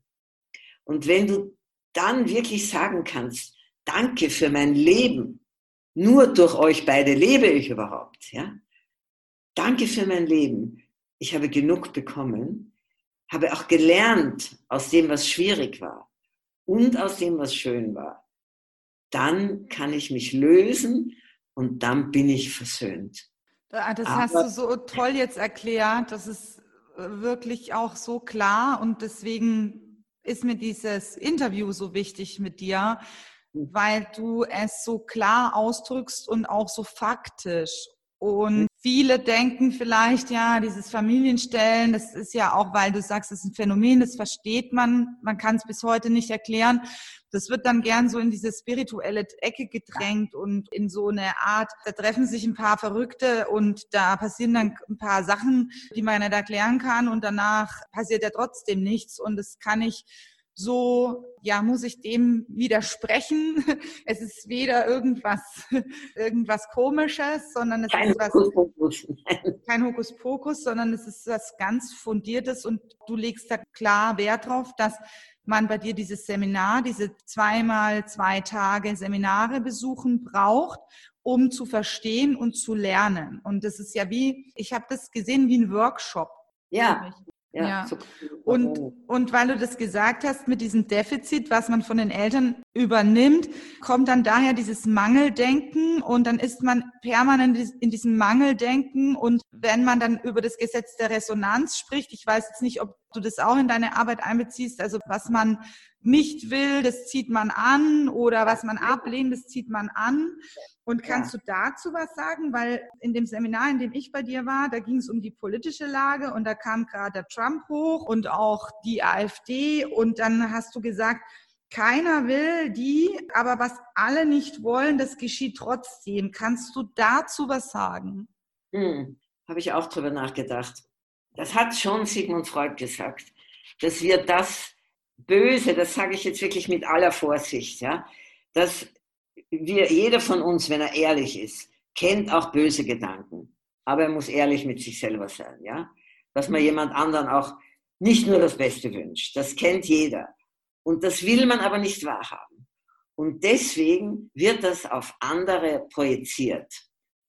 Und wenn du dann wirklich sagen kannst, danke für mein Leben, nur durch euch beide lebe ich überhaupt, ja? Danke für mein Leben. Ich habe genug bekommen, habe auch gelernt aus dem, was schwierig war und aus dem, was schön war. Dann kann ich mich lösen und dann bin ich versöhnt. Das hast du so toll jetzt erklärt. Das ist äh, wirklich auch so klar und deswegen ist mir dieses Interview so wichtig mit dir, hm. weil du es so klar ausdrückst und auch so faktisch. Und viele denken vielleicht, ja, dieses Familienstellen, das ist ja auch, weil du sagst, das ist ein Phänomen, das versteht man, man kann es bis heute nicht erklären. Das wird dann gern so in diese spirituelle Ecke gedrängt und in so eine Art, da treffen sich ein paar Verrückte und da passieren dann ein paar Sachen, die man nicht erklären kann und danach passiert ja trotzdem nichts und das kann ich so, ja, muss ich dem widersprechen. *laughs* Es ist weder irgendwas, *laughs* irgendwas Komisches, sondern es kein ist was, Hokuspokus. *laughs* kein Hokuspokus, sondern es ist was ganz Fundiertes und du legst da klar Wert drauf, dass man bei dir dieses Seminar, diese zweimal zwei Tage Seminare besuchen braucht, um zu verstehen und zu lernen. Und das ist ja wie, ich habe das gesehen wie ein Workshop. Ja, ja. ja. So und, und weil du das gesagt hast mit diesem Defizit, was man von den Eltern übernimmt, kommt dann daher dieses Mangeldenken und dann ist man permanent in diesem Mangeldenken und wenn man dann über das Gesetz der Resonanz spricht, ich weiß jetzt nicht, ob du das auch in deine Arbeit einbeziehst, also was man nicht will, das zieht man an oder was man ablehnt, das zieht man an. Und kannst ja. du dazu was sagen? Weil in dem Seminar, in dem ich bei dir war, da ging es um die politische Lage und da kam gerade der Trump hoch und auch die AfD und dann hast du gesagt, keiner will die, aber was alle nicht wollen, das geschieht trotzdem. Kannst du dazu was sagen? Hm, Habe ich auch drüber nachgedacht. Das hat schon Sigmund Freud gesagt, dass wir das Böse, das sage ich jetzt wirklich mit aller Vorsicht, ja, dass wir, jeder von uns, wenn er ehrlich ist, kennt auch böse Gedanken. Aber er muss ehrlich mit sich selber sein, ja. Dass man jemand anderen auch nicht nur das Beste wünscht. Das kennt jeder. Und das will man aber nicht wahrhaben. Und deswegen wird das auf andere projiziert.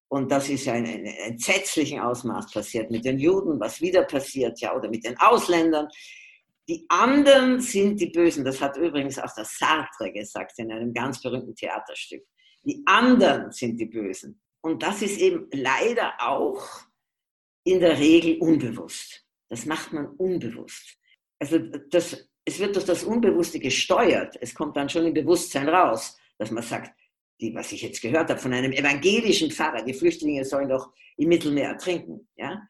Und das ist ja in einem entsetzlichen Ausmaß passiert mit den Juden, was wieder passiert, ja, oder mit den Ausländern. Die anderen sind die Bösen. Das hat übrigens auch der Sartre gesagt in einem ganz berühmten Theaterstück. Die anderen sind die Bösen. Und das ist eben leider auch in der Regel unbewusst. Das macht man unbewusst. Also das, es wird durch das Unbewusste gesteuert. Es kommt dann schon im Bewusstsein raus, dass man sagt, die, was ich jetzt gehört habe von einem evangelischen Pfarrer, die Flüchtlinge sollen doch im Mittelmeer ertrinken. Ja?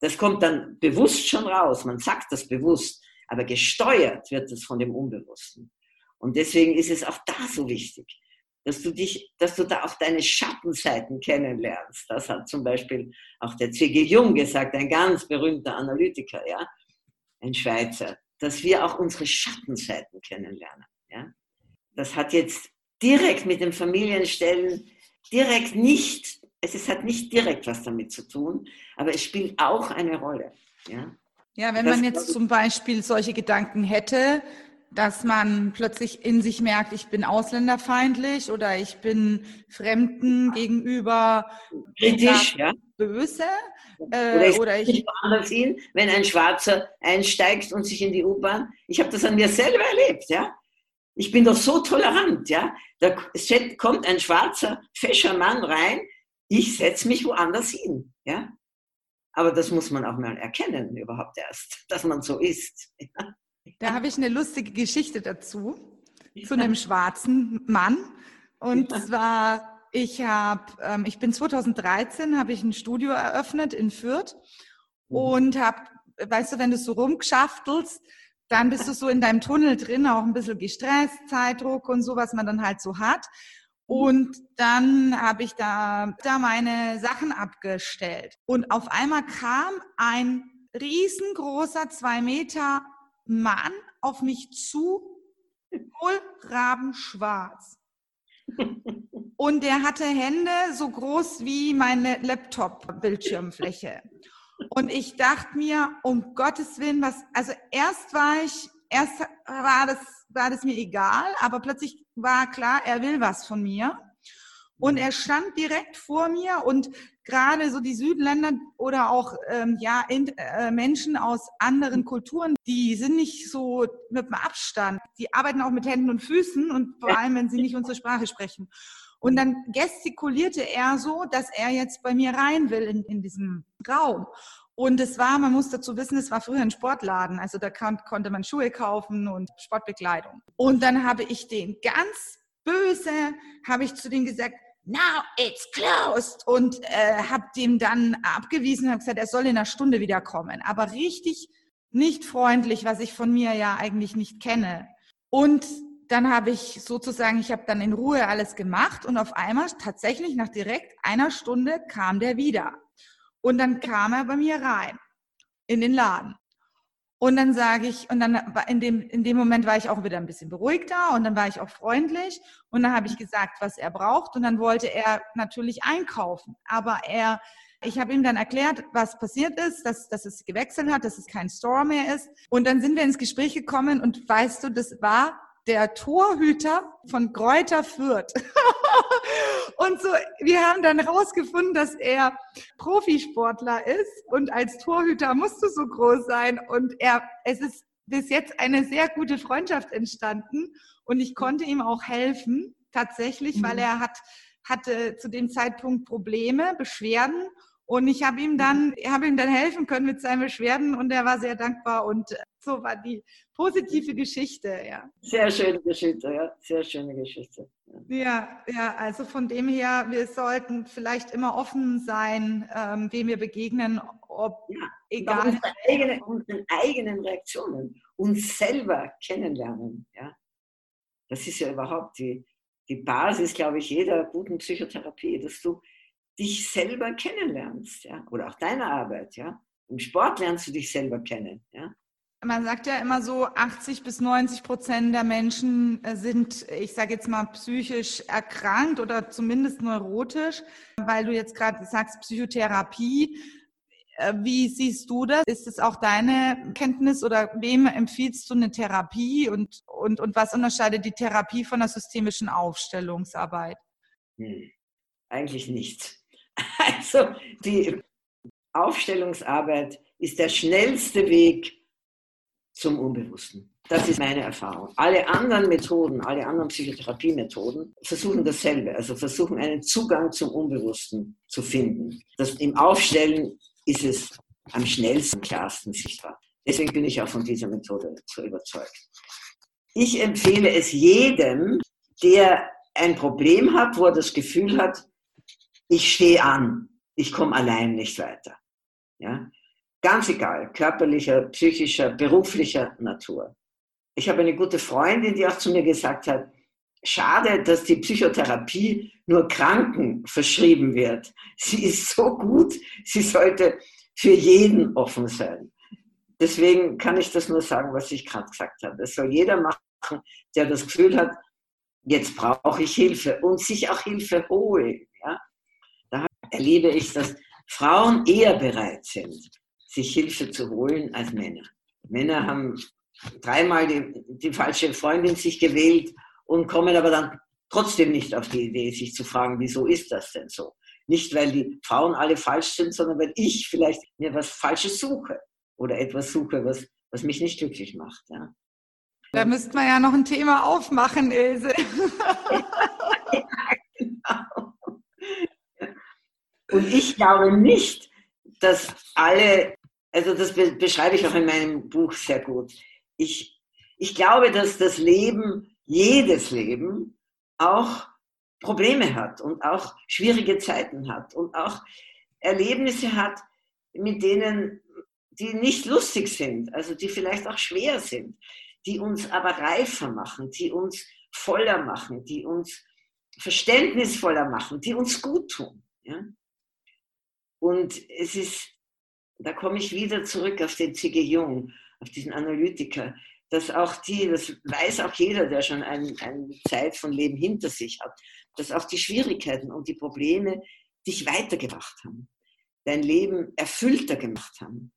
Das kommt dann bewusst schon raus. Man sagt das bewusst aber gesteuert wird es von dem Unbewussten. Und deswegen ist es auch da so wichtig, dass du dich, dass du da auch deine Schattenseiten kennenlernst. Das hat zum Beispiel auch der C.G. Jung gesagt, ein ganz berühmter Analytiker, ja, ein Schweizer, dass wir auch unsere Schattenseiten kennenlernen. Ja. Das hat jetzt direkt mit dem Familienstellen direkt nicht, es hat nicht direkt was damit zu tun, aber es spielt auch eine Rolle. Ja. Ja, wenn das man jetzt zum Beispiel solche Gedanken hätte, dass man plötzlich in sich merkt, ich bin ausländerfeindlich oder ich bin Fremden gegenüber kritisch, ja. Böse. Äh, oder ich, oder ich sehen, wenn ein Schwarzer einsteigt und sich in die U-Bahn. Ich habe das an mir selber erlebt, ja. Ich bin doch so tolerant, ja. Da kommt ein schwarzer, fescher Mann rein, ich setze mich woanders hin, ja. Aber das muss man auch mal erkennen, überhaupt erst, dass man so ist. Da habe ich eine lustige Geschichte dazu, zu einem schwarzen Mann. Und ja. zwar, ich habe, ähm, ich bin 2013, habe ich ein Studio eröffnet in Fürth mhm. und habe, weißt du, wenn du so rumgeschaftelst, dann bist du so in deinem Tunnel drin, auch ein bisschen gestresst, Zeitdruck und so, was man dann halt so hat. Und dann habe ich da, da meine Sachen abgestellt. Und auf einmal kam ein riesengroßer, zwei Meter Mann auf mich zu, kohlrabenschwarz. Und der hatte Hände so groß wie meine Laptop-Bildschirmfläche. Und ich dachte mir, um Gottes Willen, was, also erst war ich, erst war das, war das mir egal, aber plötzlich war klar, er will was von mir. Und er stand direkt vor mir und gerade so die Südländer oder auch ähm, ja, in, äh, Menschen aus anderen Kulturen, die sind nicht so mit dem Abstand. Die arbeiten auch mit Händen und Füßen und vor allem, wenn sie nicht unsere Sprache sprechen. Und dann gestikulierte er so, dass er jetzt bei mir rein will in, in diesem Raum. Und es war, man muss dazu wissen, es war früher ein Sportladen. Also da kann, konnte man Schuhe kaufen und Sportbekleidung. Und dann habe ich den ganz böse, habe ich zu dem gesagt, now it's closed. Und äh, habe dem dann abgewiesen und gesagt, er soll in einer Stunde wiederkommen. Aber richtig nicht freundlich, was ich von mir ja eigentlich nicht kenne. Und dann habe ich sozusagen, ich habe dann in Ruhe alles gemacht und auf einmal tatsächlich nach direkt einer Stunde kam der wieder. Und dann kam er bei mir rein in den Laden. Und dann sage ich, und dann in dem, in dem Moment war ich auch wieder ein bisschen beruhigter und dann war ich auch freundlich und dann habe ich gesagt, was er braucht und dann wollte er natürlich einkaufen. Aber er Ich habe ihm dann erklärt, was passiert ist, dass, dass es gewechselt hat, dass es kein Store mehr ist. Und dann sind wir ins Gespräch gekommen und weißt du, das war der Torhüter von Kräuter Fürth. *laughs* *laughs* und so, wir haben dann rausgefunden, dass er Profisportler ist und als Torhüter musst du so groß sein und er, es ist bis jetzt eine sehr gute Freundschaft entstanden und ich konnte ihm auch helfen, tatsächlich, weil mhm. er hat, hatte zu dem Zeitpunkt Probleme, Beschwerden und ich habe ihm dann, habe ihm dann helfen können mit seinen Beschwerden und er war sehr dankbar und so war die positive Geschichte, ja. Sehr schöne Geschichte, ja, sehr schöne Geschichte. Ja, ja, also von dem her, wir sollten vielleicht immer offen sein, ähm, wem wir begegnen, ob ja, egal. Unsere, eigene, unsere eigenen Reaktionen, uns selber kennenlernen, ja. Das ist ja überhaupt die, die Basis, glaube ich, jeder guten Psychotherapie, dass du dich selber kennenlernst, ja, oder auch deine Arbeit, ja. Im Sport lernst du dich selber kennen, ja. Man sagt ja immer so, 80 bis 90 Prozent der Menschen äh, sind, ich sage jetzt mal, psychisch erkrankt oder zumindest neurotisch, weil du jetzt gerade sagst, Psychotherapie. Äh, wie siehst du das? Ist es auch deine Kenntnis oder wem empfiehlst du eine Therapie und, und, und was unterscheidet die Therapie von der systemischen Aufstellungsarbeit? Hm, eigentlich nichts. *laughs* Also die Aufstellungsarbeit ist der schnellste Weg zum Unbewussten. Das ist meine Erfahrung. Alle anderen Methoden, alle anderen Psychotherapiemethoden versuchen dasselbe, also versuchen einen Zugang zum Unbewussten zu finden. Das, Im Aufstellen ist es am schnellsten, klarsten sichtbar. Deswegen bin ich auch von dieser Methode so überzeugt. Ich empfehle es jedem, der ein Problem hat, wo er das Gefühl hat, ich stehe an, ich komme allein nicht weiter. Ja? Ganz egal, körperlicher, psychischer, beruflicher Natur. Ich habe eine gute Freundin, die auch zu mir gesagt hat, schade, dass die Psychotherapie nur Kranken verschrieben wird. Sie ist so gut, sie sollte für jeden offen sein. Deswegen kann ich das nur sagen, was ich gerade gesagt habe. Das soll jeder machen, der das Gefühl hat, jetzt brauche ich Hilfe und sich auch Hilfe holen. Ja? erlebe ich, dass Frauen eher bereit sind, sich Hilfe zu holen als Männer. Männer haben dreimal die, die falsche Freundin sich gewählt und kommen aber dann trotzdem nicht auf die Idee, sich zu fragen, wieso ist das denn so? Nicht, weil die Frauen alle falsch sind, sondern weil ich vielleicht mir was Falsches suche oder etwas suche, was, was mich nicht glücklich macht. Ja. Da müsste man ja noch ein Thema aufmachen, Ilse. *laughs* ja, genau. Und ich glaube nicht, dass alle, also das beschreibe ich auch in meinem Buch sehr gut. Ich, ich glaube, dass das Leben, jedes Leben, auch Probleme hat und auch schwierige Zeiten hat und auch Erlebnisse hat, mit denen, die nicht lustig sind, also die vielleicht auch schwer sind, die uns aber reifer machen, die uns voller machen, die uns verständnisvoller machen, die uns gut tun. Ja? Und es ist, da komme ich wieder zurück auf den C.G. Jung, auf diesen Analytiker, dass auch die, das weiß auch jeder, der schon ein, eine Zeit von Leben hinter sich hat, dass auch die Schwierigkeiten und die Probleme dich weitergebracht haben, dein Leben erfüllter gemacht haben.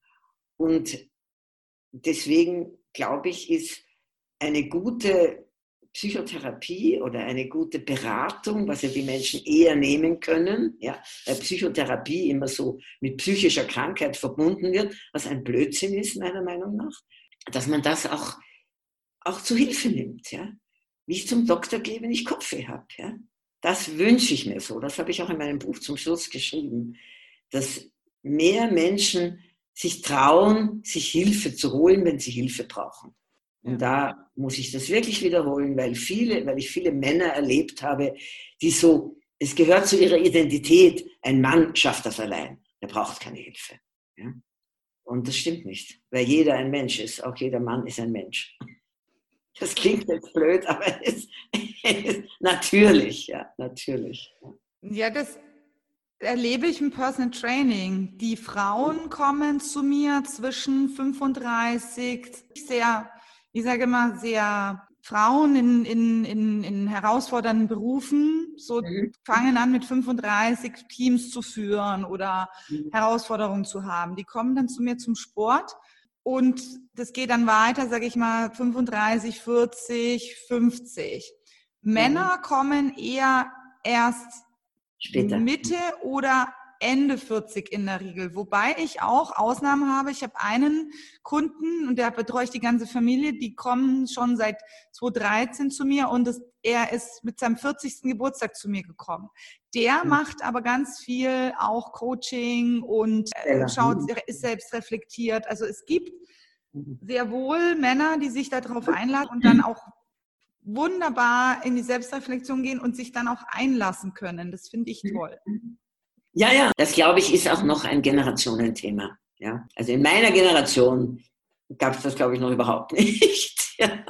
Und deswegen glaube ich, ist eine gute Psychotherapie oder eine gute Beratung, was ja die Menschen eher nehmen können, ja, weil Psychotherapie immer so mit psychischer Krankheit verbunden wird, was ein Blödsinn ist, meiner Meinung nach, dass man das auch, auch zu Hilfe nimmt. Ja. Wie ich zum Doktor gehe, wenn ich Kopfweh habe. Ja. Das wünsche ich mir so. Das habe ich auch in meinem Buch zum Schluss geschrieben, dass mehr Menschen sich trauen, sich Hilfe zu holen, wenn sie Hilfe brauchen. Und da muss ich das wirklich wiederholen, weil viele, weil ich viele Männer erlebt habe, die so, es gehört zu ihrer Identität, ein Mann schafft das allein, er braucht keine Hilfe. Ja? Und das stimmt nicht, weil jeder ein Mensch ist, auch jeder Mann ist ein Mensch. Das klingt jetzt blöd, aber es ist *laughs* natürlich, ja, natürlich. Ja, das erlebe ich im Personal Training. Die Frauen kommen zu mir zwischen 35, sehr ich sage immer, sehr Frauen in, in, in, in herausfordernden Berufen so mhm. fangen an mit 35 Teams zu führen oder mhm. Herausforderungen zu haben. Die kommen dann zu mir zum Sport und das geht dann weiter, sage ich mal, 35, 40, 50. Mhm. Männer kommen eher erst Später. Mitte oder Ende 40 in der Regel. Wobei ich auch Ausnahmen habe. Ich habe einen Kunden und der betreue ich die ganze Familie. Die kommen schon seit 2013 zu mir und das, er ist mit seinem 40. Geburtstag zu mir gekommen. Der mhm. macht aber ganz viel auch Coaching und äh, schaut, ist selbst reflektiert. Also es gibt sehr wohl Männer, die sich darauf einladen und dann auch wunderbar in die Selbstreflexion gehen und sich dann auch einlassen können. Das finde ich toll. Ja, ja, das glaube ich ist auch noch ein Generationenthema. Ja? Also in meiner Generation gab es das, glaube ich, noch überhaupt *laughs* nicht. ja.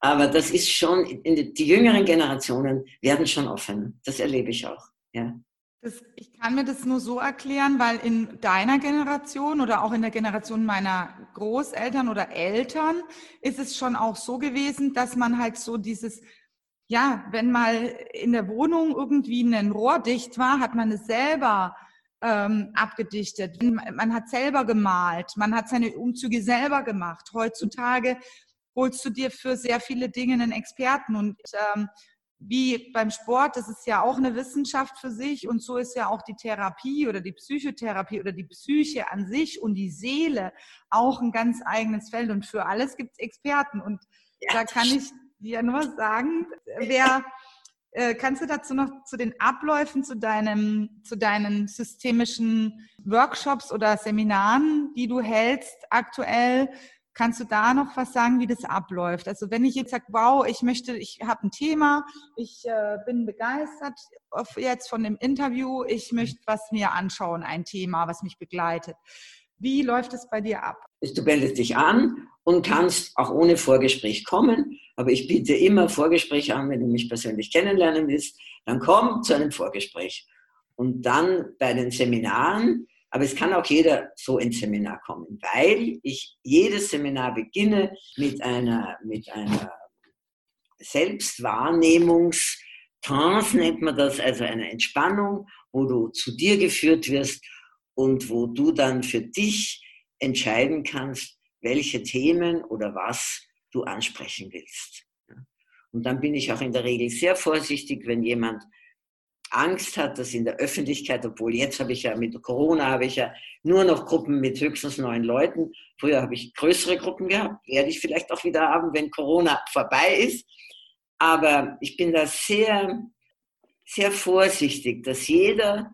Aber das ist schon, die, die jüngeren Generationen werden schon offen. Das erlebe ich auch. Ja. Das, ich kann mir das nur so erklären, weil in deiner Generation oder auch in der Generation meiner Großeltern oder Eltern ist es schon auch so gewesen, dass man halt so dieses ja, wenn mal in der Wohnung irgendwie ein Rohr dicht war, hat man es selber ähm, abgedichtet. Man hat selber gemalt, man hat seine Umzüge selber gemacht. Heutzutage holst du dir für sehr viele Dinge einen Experten. Und ähm, wie beim Sport, das ist ja auch eine Wissenschaft für sich. Und so ist ja auch die Therapie oder die Psychotherapie oder die Psyche an sich und die Seele auch ein ganz eigenes Feld. Und für alles gibt es Experten. Und ja, da kann ich ja nur sagen, wer, äh, kannst du dazu noch zu den Abläufen, zu, deinem, zu deinen systemischen Workshops oder Seminaren, die du hältst aktuell, Kannst du da noch was sagen, wie das abläuft? Also wenn ich jetzt sage, wow, ich möchte, ich habe ein Thema, ich äh, bin begeistert jetzt von dem Interview, ich möchte was mir anschauen, ein Thema, was mich begleitet. Wie läuft es bei dir ab? Du meldest dich an und kannst auch ohne Vorgespräch kommen. Aber ich biete immer Vorgespräche an, wenn du mich persönlich kennenlernen willst, dann komm zu einem Vorgespräch. Und dann bei den Seminaren, aber es kann auch jeder so ins Seminar kommen, weil ich jedes Seminar beginne mit einer, mit einer Selbstwahrnehmungstrance, nennt man das, also eine Entspannung, wo du zu dir geführt wirst und wo du dann für dich entscheiden kannst, welche Themen oder was du ansprechen willst. Und dann bin ich auch in der Regel sehr vorsichtig, wenn jemand Angst hat, dass in der Öffentlichkeit, obwohl jetzt habe ich ja mit Corona habe ich ja nur noch Gruppen mit höchstens neun Leuten. Früher habe ich größere Gruppen gehabt, werde ich vielleicht auch wieder haben, wenn Corona vorbei ist. Aber ich bin da sehr, sehr vorsichtig, dass jeder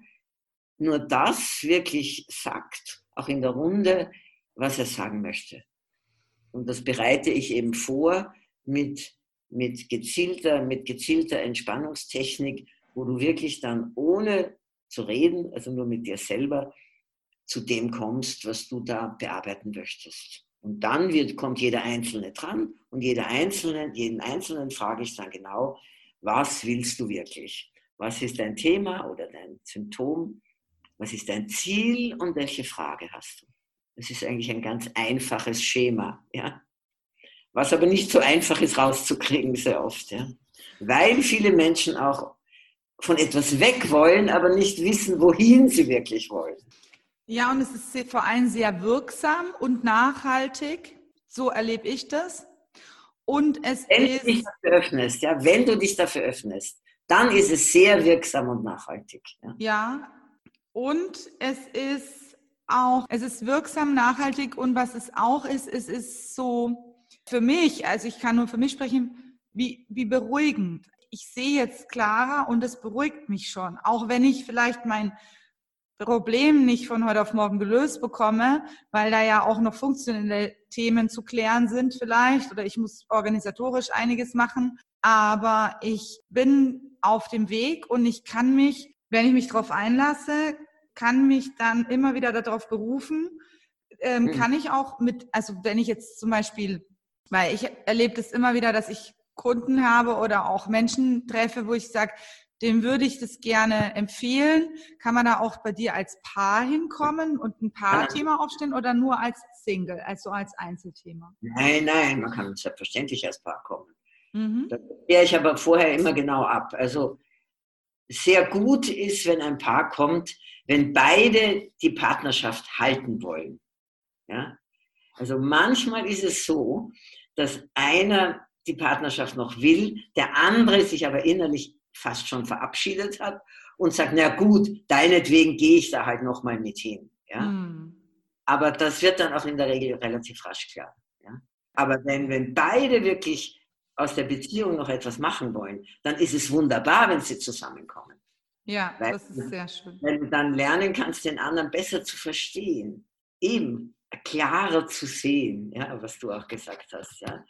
nur das wirklich sagt, auch in der Runde, was er sagen möchte. Und das bereite ich eben vor mit, mit, gezielter, mit gezielter Entspannungstechnik, wo du wirklich dann ohne zu reden, also nur mit dir selber, zu dem kommst, was du da bearbeiten möchtest. Und dann wird, kommt jeder Einzelne dran und jeder Einzelne, jeden Einzelnen frage ich dann genau, was willst du wirklich? Was ist dein Thema oder dein Symptom? Was ist dein Ziel und welche Frage hast du? Das ist eigentlich ein ganz einfaches Schema, ja. Was aber nicht so einfach ist rauszukriegen sehr oft, ja. Weil viele Menschen auch von etwas weg wollen, aber nicht wissen, wohin sie wirklich wollen. Ja, und es ist vor allem sehr wirksam und nachhaltig. So erlebe ich das. Und es wenn ist. Du dich dafür öffnest, ja, wenn du dich dafür öffnest, dann ist es sehr wirksam und nachhaltig. Ja, ja und es ist auch, es ist wirksam, nachhaltig und was es auch ist, es ist so für mich, also ich kann nur für mich sprechen, wie, wie beruhigend. Ich sehe jetzt klarer und es beruhigt mich schon. Auch wenn ich vielleicht mein Problem nicht von heute auf morgen gelöst bekomme, weil da ja auch noch funktionelle Themen zu klären sind vielleicht oder ich muss organisatorisch einiges machen. Aber ich bin auf dem Weg und ich kann mich, wenn ich mich darauf einlasse, kann mich dann immer wieder darauf berufen. Ähm, mhm. Kann ich auch mit, also wenn ich jetzt zum Beispiel, weil ich erlebe das immer wieder, dass ich Kunden habe oder auch Menschen treffe, wo ich sage, dem würde ich das gerne empfehlen. Kann man da auch bei dir als Paar hinkommen und ein Paarthema aufstellen oder nur als Single, also als Einzelthema? Nein, nein, man kann selbstverständlich als Paar kommen. Mhm. Das kläre ich aber vorher immer genau ab. Also sehr gut ist, wenn ein Paar kommt, wenn beide die Partnerschaft halten wollen. Ja? Also manchmal ist es so, dass einer die Partnerschaft noch will, der andere sich aber innerlich fast schon verabschiedet hat und sagt, na gut, deinetwegen gehe ich da halt noch mal mit hin. Ja? Mhm. Aber das wird dann auch in der Regel relativ rasch klar. Ja? Aber wenn, wenn beide wirklich aus der Beziehung noch etwas machen wollen, dann ist es wunderbar, wenn sie zusammenkommen. Ja, weil, das ist sehr schön. Wenn du dann lernen kannst, den anderen besser zu verstehen, eben klarer zu sehen, ja, was du auch gesagt hast, ja,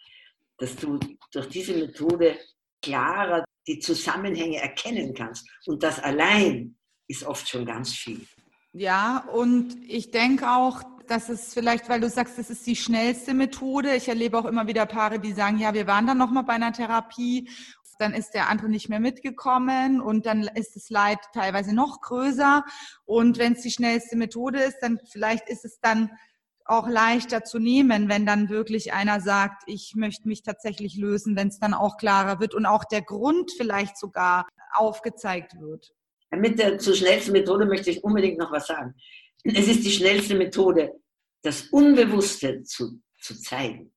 dass du durch diese Methode klarer die Zusammenhänge erkennen kannst. Und das allein ist oft schon ganz viel. Ja, und ich denke auch, dass es vielleicht, weil du sagst, das ist die schnellste Methode. Ich erlebe auch immer wieder Paare, die sagen, ja, wir waren dann noch mal bei einer Therapie, dann ist der andere nicht mehr mitgekommen und dann ist das Leid teilweise noch größer. Und wenn es die schnellste Methode ist, dann vielleicht ist es dann auch leichter zu nehmen, wenn dann wirklich einer sagt, ich möchte mich tatsächlich lösen, wenn es dann auch klarer wird und auch der Grund vielleicht sogar aufgezeigt wird. Mit der zur schnellsten Methode möchte ich unbedingt noch was sagen. Es ist die schnellste Methode, das Unbewusste zu, zu zeigen.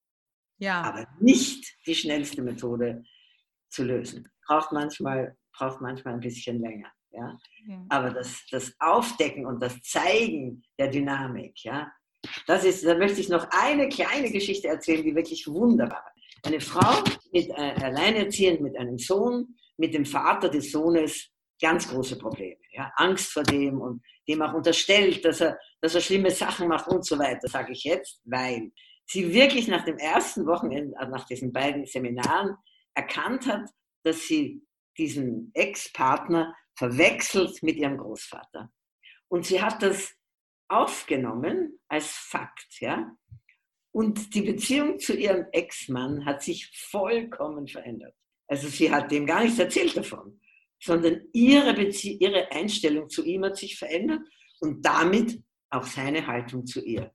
Ja. Aber nicht die schnellste Methode zu lösen. Braucht manchmal, braucht manchmal ein bisschen länger. Ja? ja. Aber das, das Aufdecken und das Zeigen der Dynamik, ja, das ist, da möchte ich noch eine kleine Geschichte erzählen, die wirklich wunderbar ist. Eine Frau mit äh, alleinerziehend mit einem Sohn, mit dem Vater des Sohnes ganz große Probleme. Ja? Angst vor dem und dem auch unterstellt, dass er, dass er schlimme Sachen macht und so weiter, sage ich jetzt, weil sie wirklich nach dem ersten Wochenende, äh, nach diesen beiden Seminaren erkannt hat, dass sie diesen Ex-Partner verwechselt mit ihrem Großvater. Und sie hat das aufgenommen als Fakt, ja. Und die Beziehung zu ihrem Ex-Mann hat sich vollkommen verändert. Also sie hat dem gar nichts erzählt davon sondern ihre, Bezie ihre Einstellung zu ihm hat sich verändert und damit auch seine Haltung zu ihr.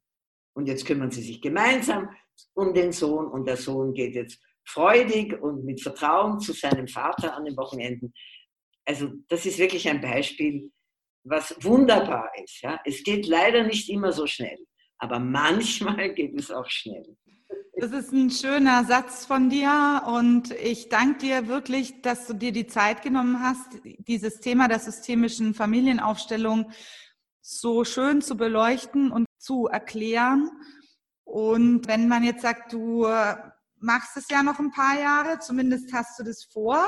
Und jetzt kümmern sie sich gemeinsam um den Sohn und der Sohn geht jetzt freudig und mit Vertrauen zu seinem Vater an den Wochenenden. Also das ist wirklich ein Beispiel, was wunderbar ist. Ja? Es geht leider nicht immer so schnell, aber manchmal geht es auch schnell. Das ist ein schöner Satz von dir und ich danke dir wirklich, dass du dir die Zeit genommen hast, dieses Thema der systemischen Familienaufstellung so schön zu beleuchten und zu erklären. Und wenn man jetzt sagt, du machst es ja noch ein paar Jahre, zumindest hast du das vor.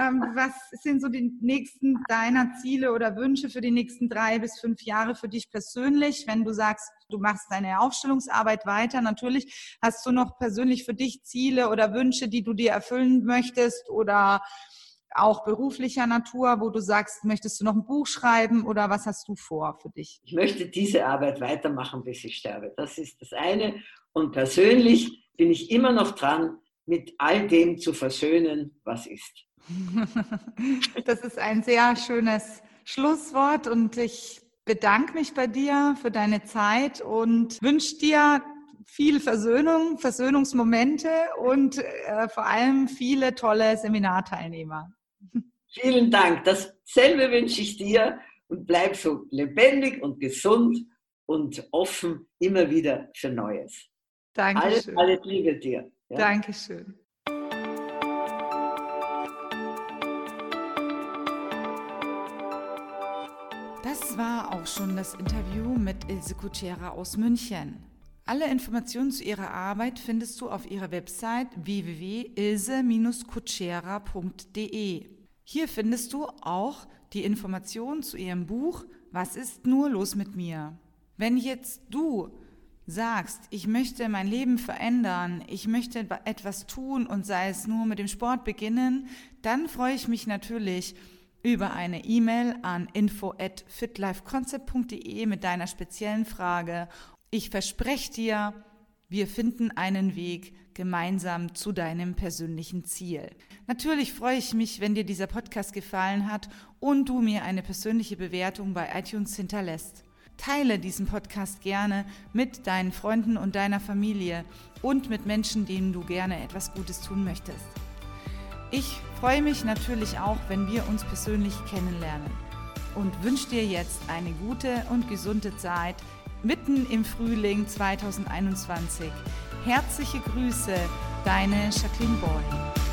Ähm, was sind so die nächsten deiner Ziele oder Wünsche für die nächsten drei bis fünf Jahre für dich persönlich? Wenn du sagst, du machst deine Aufstellungsarbeit weiter, natürlich hast du noch persönlich für dich Ziele oder Wünsche, die du dir erfüllen möchtest oder auch beruflicher Natur, wo du sagst, möchtest du noch ein Buch schreiben oder was hast du vor für dich? Ich möchte diese Arbeit weitermachen, bis ich sterbe. Das ist das eine. Und persönlich bin ich immer noch dran, mit all dem zu versöhnen, was ist. *laughs* Das ist ein sehr schönes Schlusswort und ich bedanke mich bei dir für deine Zeit und wünsche dir viel Versöhnung, Versöhnungsmomente und äh, vor allem viele tolle Seminarteilnehmer. Vielen Dank. Dasselbe wünsche ich dir und bleib so lebendig und gesund und offen immer wieder für Neues. Dankeschön. Alles, alles Liebe dir. Ja? Dankeschön. Das war auch schon das Interview mit Ilse Kutschera aus München. Alle Informationen zu ihrer Arbeit findest du auf ihrer Website www.ilse-kutschera.de. Hier findest du auch die Informationen zu ihrem Buch Was ist nur los mit mir? Wenn jetzt du sagst, ich möchte mein Leben verändern, ich möchte etwas tun und sei es nur mit dem Sport beginnen, dann freue ich mich natürlich über eine E-Mail an info at fitlifeconcept.de mit deiner speziellen Frage. Ich verspreche dir, wir finden einen Weg gemeinsam zu deinem persönlichen Ziel. Natürlich freue ich mich, wenn dir dieser Podcast gefallen hat und du mir eine persönliche Bewertung bei iTunes hinterlässt. Teile diesen Podcast gerne mit deinen Freunden und deiner Familie und mit Menschen, denen du gerne etwas Gutes tun möchtest. Ich freue mich natürlich auch, wenn wir uns persönlich kennenlernen und wünsche dir jetzt eine gute und gesunde Zeit mitten im Frühling 2021. Herzliche Grüße, deine Jacqueline Boy.